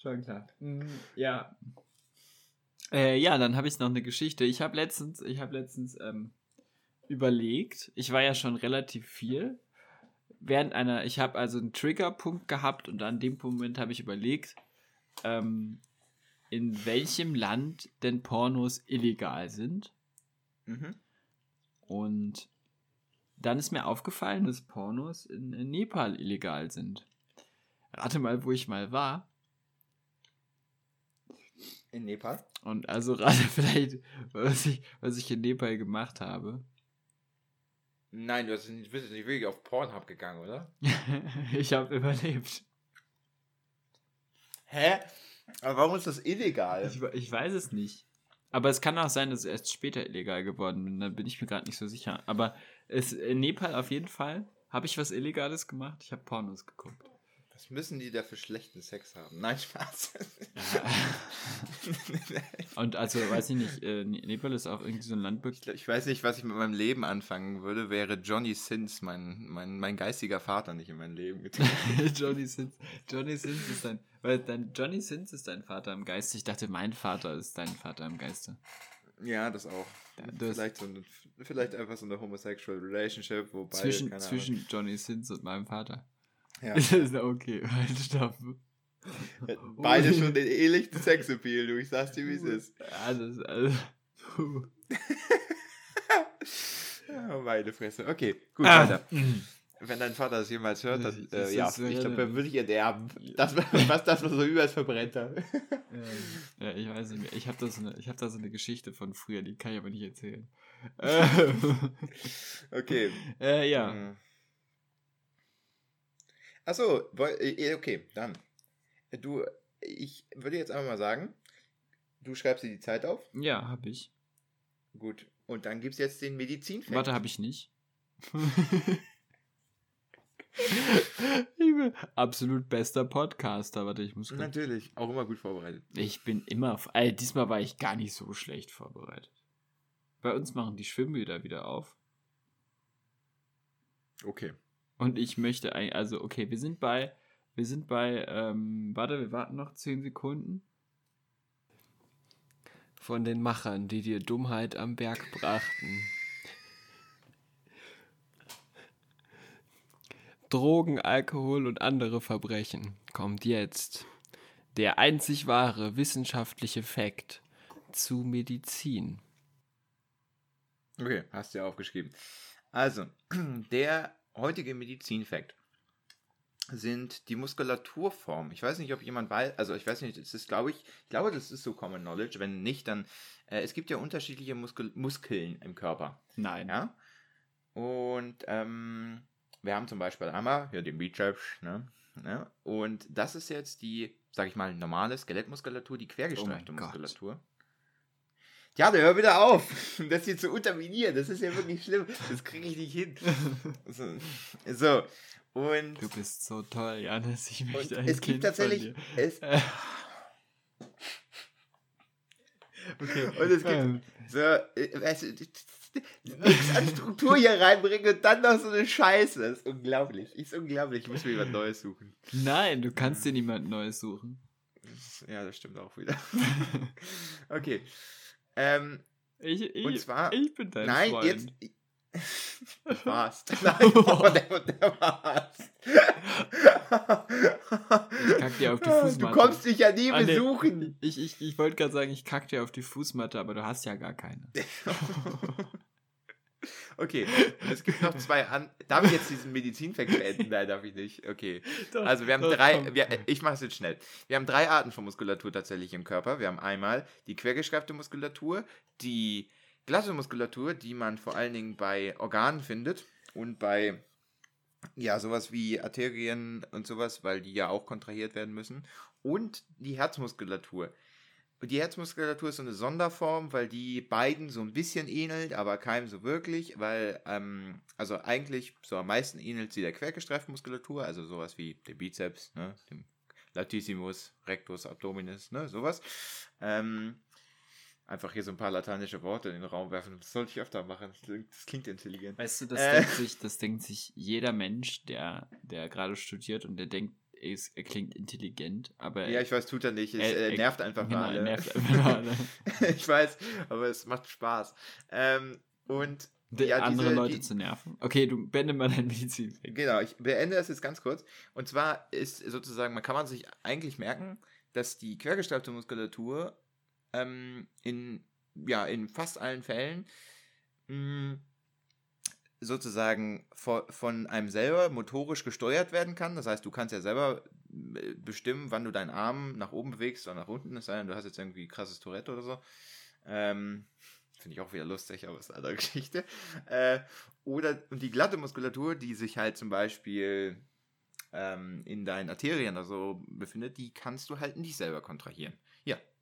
Schon klar. Mm, ja. Äh, ja, dann habe ich noch eine Geschichte. Ich habe letztens, ich habe letztens ähm, überlegt. Ich war ja schon relativ viel während einer. Ich habe also einen Triggerpunkt gehabt und an dem Moment habe ich überlegt, ähm, in welchem Land denn Pornos illegal sind. Mhm. Und dann ist mir aufgefallen, dass Pornos in, in Nepal illegal sind. Rate mal, wo ich mal war. In Nepal? Und also rate vielleicht, was ich, was ich in Nepal gemacht habe. Nein, du bist nicht wirklich auf Pornhub gegangen, oder? ich habe überlebt. Hä? Aber warum ist das illegal? Ich, ich weiß es nicht. Aber es kann auch sein, dass es erst später illegal geworden bin. Da bin ich mir gerade nicht so sicher. Aber Es, in Nepal auf jeden Fall. Habe ich was Illegales gemacht? Ich habe Pornos geguckt. Was müssen die da für schlechten Sex haben? Nein, Spaß. Und also, weiß ich nicht, äh, Nepal ist auch irgendwie so ein Land. Ich, ich, weiß nicht, was ich mit meinem Leben anfangen würde, wäre Johnny Sins mein, mein, mein geistiger Vater nicht in mein Leben getreten. Johnny Sins. Johnny Sins ist dein. Weil dein Johnny Sins ist dein Vater im Geiste. Ich dachte, mein Vater ist dein Vater im Geiste. Ja, das auch. Ja, vielleicht, so eine, vielleicht einfach so eine homosexual relationship, wobei. Zwischen, zwischen Johnny Sins und meinem Vater. Ja. Ist das okay? Halt, stopp. Beide schon den ähnlichen Sexappeal, du. Ich sag's dir, wie es ist. Das, also. ja, meine Fresse. Okay, gut, ah. weiter. Wenn dein Vater das jemals hört, dann, äh, ja, ich glaube, dann würde ich erderben. Das, was das so übers Verbrenner. ja, ich weiß nicht mehr. Ich habe da, so hab da so eine Geschichte von früher, die kann ich aber nicht erzählen. okay. Äh, ja. Mhm. Achso, äh, okay, dann. Du, ich würde jetzt einfach mal sagen, du schreibst dir die Zeit auf. Ja, habe ich. Gut. Und dann gibt es jetzt den medizin -Fact. Warte, habe ich nicht. ich bin absolut bester Podcaster. Warte, ich muss. Natürlich, auch immer gut vorbereitet. Ich bin immer. Ey, diesmal war ich gar nicht so schlecht vorbereitet. Bei uns machen die Schwimmbäder wieder auf. Okay. Und ich möchte eigentlich, also okay, wir sind bei, wir sind bei, ähm, warte, wir warten noch 10 Sekunden. Von den Machern, die dir Dummheit am Berg brachten. Drogen, Alkohol und andere Verbrechen kommt jetzt. Der einzig wahre wissenschaftliche Fakt zu Medizin. Okay, hast du ja aufgeschrieben. Also, der heutige Medizin-Fact sind die Muskulaturformen. Ich weiß nicht, ob jemand weiß, also ich weiß nicht, das ist, glaube ich, ich glaube, das ist so Common Knowledge. Wenn nicht, dann, äh, es gibt ja unterschiedliche Muskel Muskeln im Körper. Nein. Ja. Und ähm, wir haben zum Beispiel einmal hier den Bizeps, ne? Ja, und das ist jetzt die, sag ich mal, normale Skelettmuskulatur, die quergestreifte oh Muskulatur. Gott. Ja, dann hör wieder auf, das hier zu unterminieren. Das ist ja wirklich schlimm. Das kriege ich nicht hin. So. Und. Du bist so toll, Janis. Ich möchte ein Es gibt tatsächlich. Es, okay. Und es gibt. Ähm. So, äh, weißt du, nichts an Struktur hier reinbringen und dann noch so eine Scheiße. Das ist unglaublich. Ist unglaublich. Ich muss mir jemand Neues suchen. Nein, du kannst dir niemand Neues suchen. Ja, das stimmt auch wieder. okay. Ähm, ich, ich, und zwar, ich bin dein nein, Freund. jetzt. Warst. Nein, oh, der, der warst. Ich kack dir auf die Fußmatte. Du kommst dich ja nie ah, besuchen. Ich, ich, ich wollte gerade sagen, ich kack dir auf die Fußmatte, aber du hast ja gar keine. Okay, es gibt noch zwei an. Darf ich jetzt diesen Medizinfakt beenden? Nein, darf ich nicht. Okay. Also wir haben doch, drei. Wir, ich mache es jetzt schnell. Wir haben drei Arten von Muskulatur tatsächlich im Körper. Wir haben einmal die quergeschreibte Muskulatur, die glatte Muskulatur, die man vor allen Dingen bei Organen findet und bei ja, sowas wie Arterien und sowas, weil die ja auch kontrahiert werden müssen. Und die Herzmuskulatur. Die Herzmuskulatur ist so eine Sonderform, weil die beiden so ein bisschen ähnelt, aber keinem so wirklich, weil, ähm, also eigentlich so am meisten ähnelt sie der quergestreiften Muskulatur, also sowas wie der Bizeps, ne, dem Latissimus, Rectus, Abdominis, ne, sowas. Ähm, einfach hier so ein paar lateinische Worte in den Raum werfen. Das sollte ich öfter machen. Das klingt intelligent. Weißt du, das, äh. denkt, sich, das denkt sich jeder Mensch, der, der gerade studiert und der denkt, er klingt intelligent, aber. Ja, ich weiß, tut er nicht. Es er, er nervt einfach genau, alle. Nervt einfach alle. ich weiß, aber es macht Spaß. Ähm, und. Ja, andere diese, Leute die, zu nerven. Okay, du beende mal dein Medizin. Genau, ich beende das jetzt ganz kurz. Und zwar ist sozusagen, man kann man sich eigentlich merken, dass die quergestreifte Muskulatur ähm, in, ja, in fast allen Fällen mm, sozusagen von einem selber motorisch gesteuert werden kann. Das heißt, du kannst ja selber äh, bestimmen, wann du deinen Arm nach oben bewegst oder nach unten, es sei denn, du hast jetzt irgendwie krasses Tourette oder so. Ähm, Finde ich auch wieder lustig, aber ist eine andere Geschichte. Äh, oder und die glatte Muskulatur, die sich halt zum Beispiel ähm, in deinen Arterien also befindet, die kannst du halt nicht selber kontrahieren.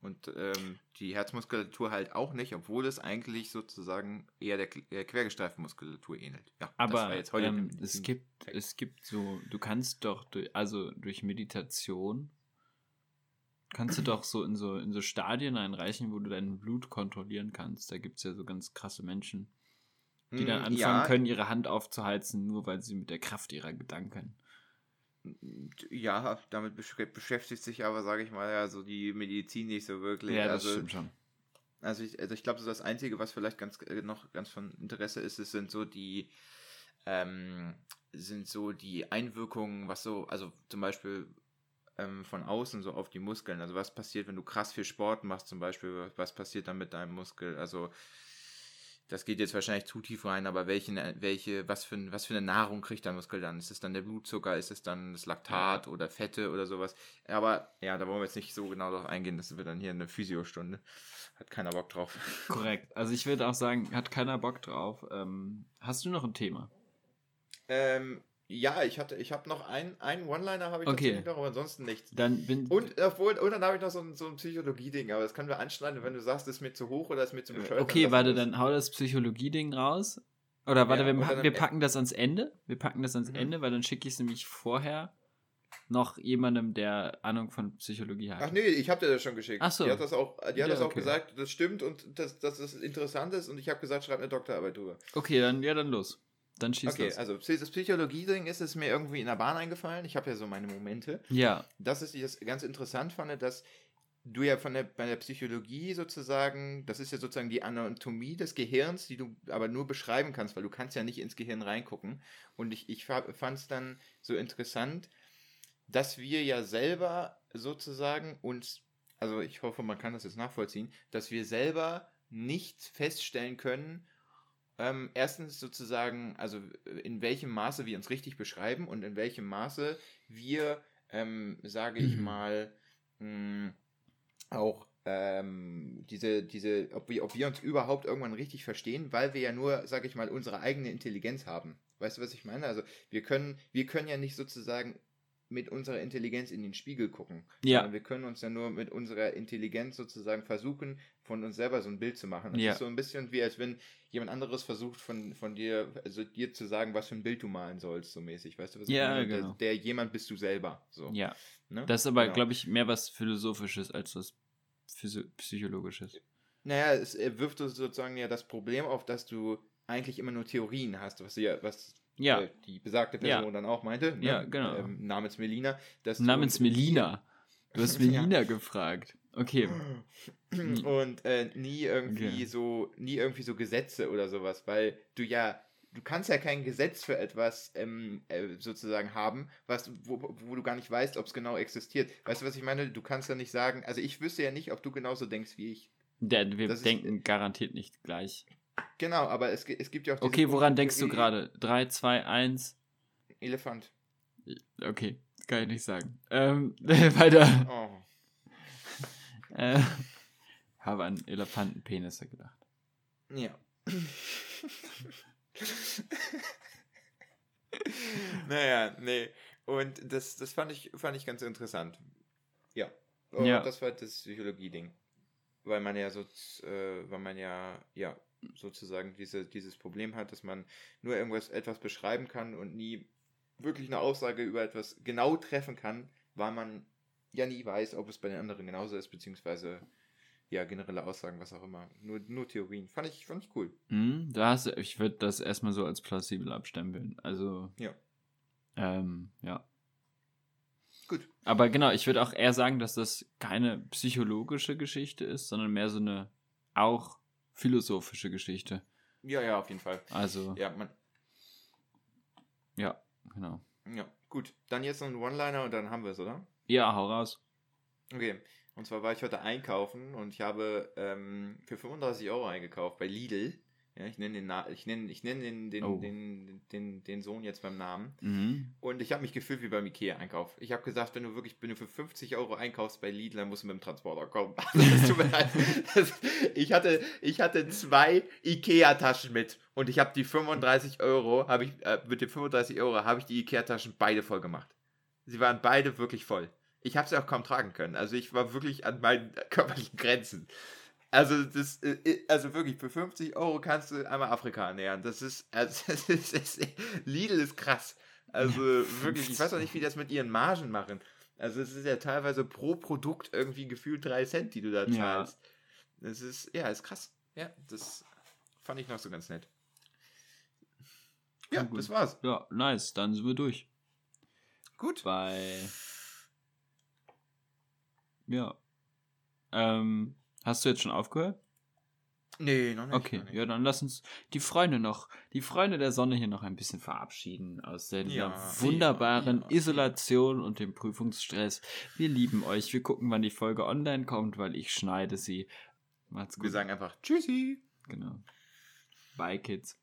Und ähm, die Herzmuskulatur halt auch nicht, obwohl es eigentlich sozusagen eher der, der Quergestreifenmuskulatur ähnelt. Ja, aber ähm, es, gibt, es gibt so, du kannst doch, durch, also durch Meditation, kannst du doch so in so in so Stadien einreichen, wo du dein Blut kontrollieren kannst. Da gibt es ja so ganz krasse Menschen, die dann hm, anfangen ja. können, ihre Hand aufzuheizen, nur weil sie mit der Kraft ihrer Gedanken ja, damit beschäftigt sich aber, sage ich mal, ja, so die Medizin nicht so wirklich. Ja, das also, stimmt schon. Also ich, also ich glaube, so das Einzige, was vielleicht ganz äh, noch ganz von Interesse ist, ist sind so die ähm, sind so die Einwirkungen, was so, also zum Beispiel ähm, von außen so auf die Muskeln. Also was passiert, wenn du krass viel Sport machst, zum Beispiel, was passiert dann mit deinem Muskel? Also das geht jetzt wahrscheinlich zu tief rein, aber welche, welche, was für, was für eine Nahrung kriegt der Muskel dann? Ist es dann der Blutzucker, ist es dann das Laktat oder Fette oder sowas? Aber ja, da wollen wir jetzt nicht so genau drauf eingehen, das wird dann hier eine Physiostunde. Hat keiner Bock drauf. Korrekt. Also ich würde auch sagen, hat keiner Bock drauf. Ähm, hast du noch ein Thema? Ähm, ja, ich hatte, ich habe noch einen, einen One-Liner habe ich okay. tatsächlich noch, aber ansonsten nichts. Dann bin und, obwohl, und dann habe ich noch so ein, so ein Psychologie-Ding, aber das können wir anschneiden, wenn du sagst, das ist mir zu hoch oder ist mir zu äh, bescheuert. Okay, warte, dann hau das Psychologie-Ding raus. Oder warte, ja, wir, wir packen das ans Ende. Wir packen das ans mhm. Ende, weil dann schicke ich es nämlich vorher noch jemandem, der Ahnung von Psychologie hat. Ach nee, ich habe dir das schon geschickt. Ach so. Die hat das auch, die hat ja, das auch okay. gesagt, das stimmt und dass das, das interessant ist und ich habe gesagt, schreib eine Doktorarbeit drüber. Okay, dann ja, dann los. Dann schießt okay, los. also das Psychologie-Ding ist es mir irgendwie in der Bahn eingefallen. Ich habe ja so meine Momente. Ja. Das ist das ganz interessant fand, dass du ja von der, bei der Psychologie sozusagen, das ist ja sozusagen die Anatomie des Gehirns, die du aber nur beschreiben kannst, weil du kannst ja nicht ins Gehirn reingucken. Und ich, ich fand es dann so interessant, dass wir ja selber sozusagen uns, also ich hoffe, man kann das jetzt nachvollziehen, dass wir selber nicht feststellen können, ähm, erstens sozusagen, also in welchem Maße wir uns richtig beschreiben und in welchem Maße wir, ähm, sage ich mhm. mal, mh, hm, auch ähm, diese, diese, ob wir, ob wir uns überhaupt irgendwann richtig verstehen, weil wir ja nur, sage ich mal, unsere eigene Intelligenz haben. Weißt du, was ich meine? Also wir können, wir können ja nicht sozusagen mit unserer Intelligenz in den Spiegel gucken. Ja. Wir können uns ja nur mit unserer Intelligenz sozusagen versuchen, von uns selber so ein Bild zu machen. Das ja. ist so ein bisschen wie, als wenn jemand anderes versucht, von, von dir, also dir zu sagen, was für ein Bild du malen sollst, so mäßig. Weißt du, was ja, ich meine? Genau. Der, der, jemand bist du selber. So. Ja. Ne? Das ist aber, genau. glaube ich, mehr was Philosophisches als was Psychologisches. Naja, es wirft sozusagen ja das Problem auf, dass du eigentlich immer nur Theorien hast, was ja, was ja. Äh, die besagte Person ja. dann auch meinte. Ne? Ja, genau. Ähm, namens Melina. namens Melina. Du hast Melina gefragt. Okay. Und äh, nie irgendwie okay. so, nie irgendwie so Gesetze oder sowas, weil du ja, du kannst ja kein Gesetz für etwas ähm, äh, sozusagen haben, was, wo, wo du gar nicht weißt, ob es genau existiert. Weißt du, was ich meine? Du kannst ja nicht sagen, also ich wüsste ja nicht, ob du genauso denkst wie ich. Der, wir das denken ist, garantiert nicht gleich. Genau, aber es, es gibt ja auch. Okay, woran denkst du gerade? 3, 2, 1. Elefant. Okay, kann ich nicht sagen. Ähm, weiter. Oh. äh, habe an Elefantenpenisse gedacht. Ja. naja, nee. Und das, das fand, ich, fand ich ganz interessant. Ja. Und ja. das war das Psychologie-Ding. Weil man ja so, äh, weil man ja, ja, sozusagen diese, dieses Problem hat, dass man nur irgendwas etwas beschreiben kann und nie wirklich eine Aussage über etwas genau treffen kann, weil man ja nie weiß, ob es bei den anderen genauso ist, beziehungsweise ja, generelle Aussagen, was auch immer. Nur, nur Theorien. Fand ich, fand ich cool. Mm, da hast, ich würde das erstmal so als plausibel abstempeln. Also. Ja. Ähm, ja. Gut. Aber genau, ich würde auch eher sagen, dass das keine psychologische Geschichte ist, sondern mehr so eine auch philosophische Geschichte. Ja, ja, auf jeden Fall. Also. Ja, man. Ja, genau. Ja, gut. Dann jetzt noch ein One-Liner und dann haben wir es, oder? Ja, hau raus. Okay. Und zwar war ich heute einkaufen und ich habe ähm, für 35 Euro eingekauft bei Lidl. Ja, ich nenne den, Na ich nenne, ich nenne den, den, oh. den, den, den, Sohn jetzt beim Namen. Mhm. Und ich habe mich gefühlt wie beim Ikea-Einkauf. Ich habe gesagt, wenn du wirklich, wenn du für 50 Euro einkaufst bei Lidl, dann musst du mit dem Transporter kommen. das mir leid. ich, hatte, ich hatte zwei Ikea-Taschen mit und ich habe die 35 Euro, habe ich, äh, mit den 35 Euro habe ich die Ikea-Taschen beide voll gemacht. Sie waren beide wirklich voll. Ich habe sie auch kaum tragen können. Also ich war wirklich an meinen körperlichen Grenzen. Also das, äh, also wirklich, für 50 Euro kannst du einmal Afrika ernähren. Das ist, also das ist, das ist Lidl ist krass. Also wirklich, ich weiß auch nicht, wie das mit ihren Margen machen. Also es ist ja teilweise pro Produkt irgendwie gefühlt 3 Cent, die du da zahlst. Ja. Das ist, ja, ist krass. Ja, das fand ich noch so ganz nett. Ja, ja das war's. Ja, nice. Dann sind wir durch. Gut. Bei. Ja. Ähm, hast du jetzt schon aufgehört? Nee, noch nicht. Okay, noch nicht. ja, dann lass uns die Freunde noch, die Freunde der Sonne hier noch ein bisschen verabschieden aus der ja, wunderbaren ja, ja, Isolation und dem Prüfungsstress. Wir lieben euch. Wir gucken, wann die Folge online kommt, weil ich schneide sie. Macht's gut. Wir sagen einfach Tschüssi. Genau. Bye, Kids.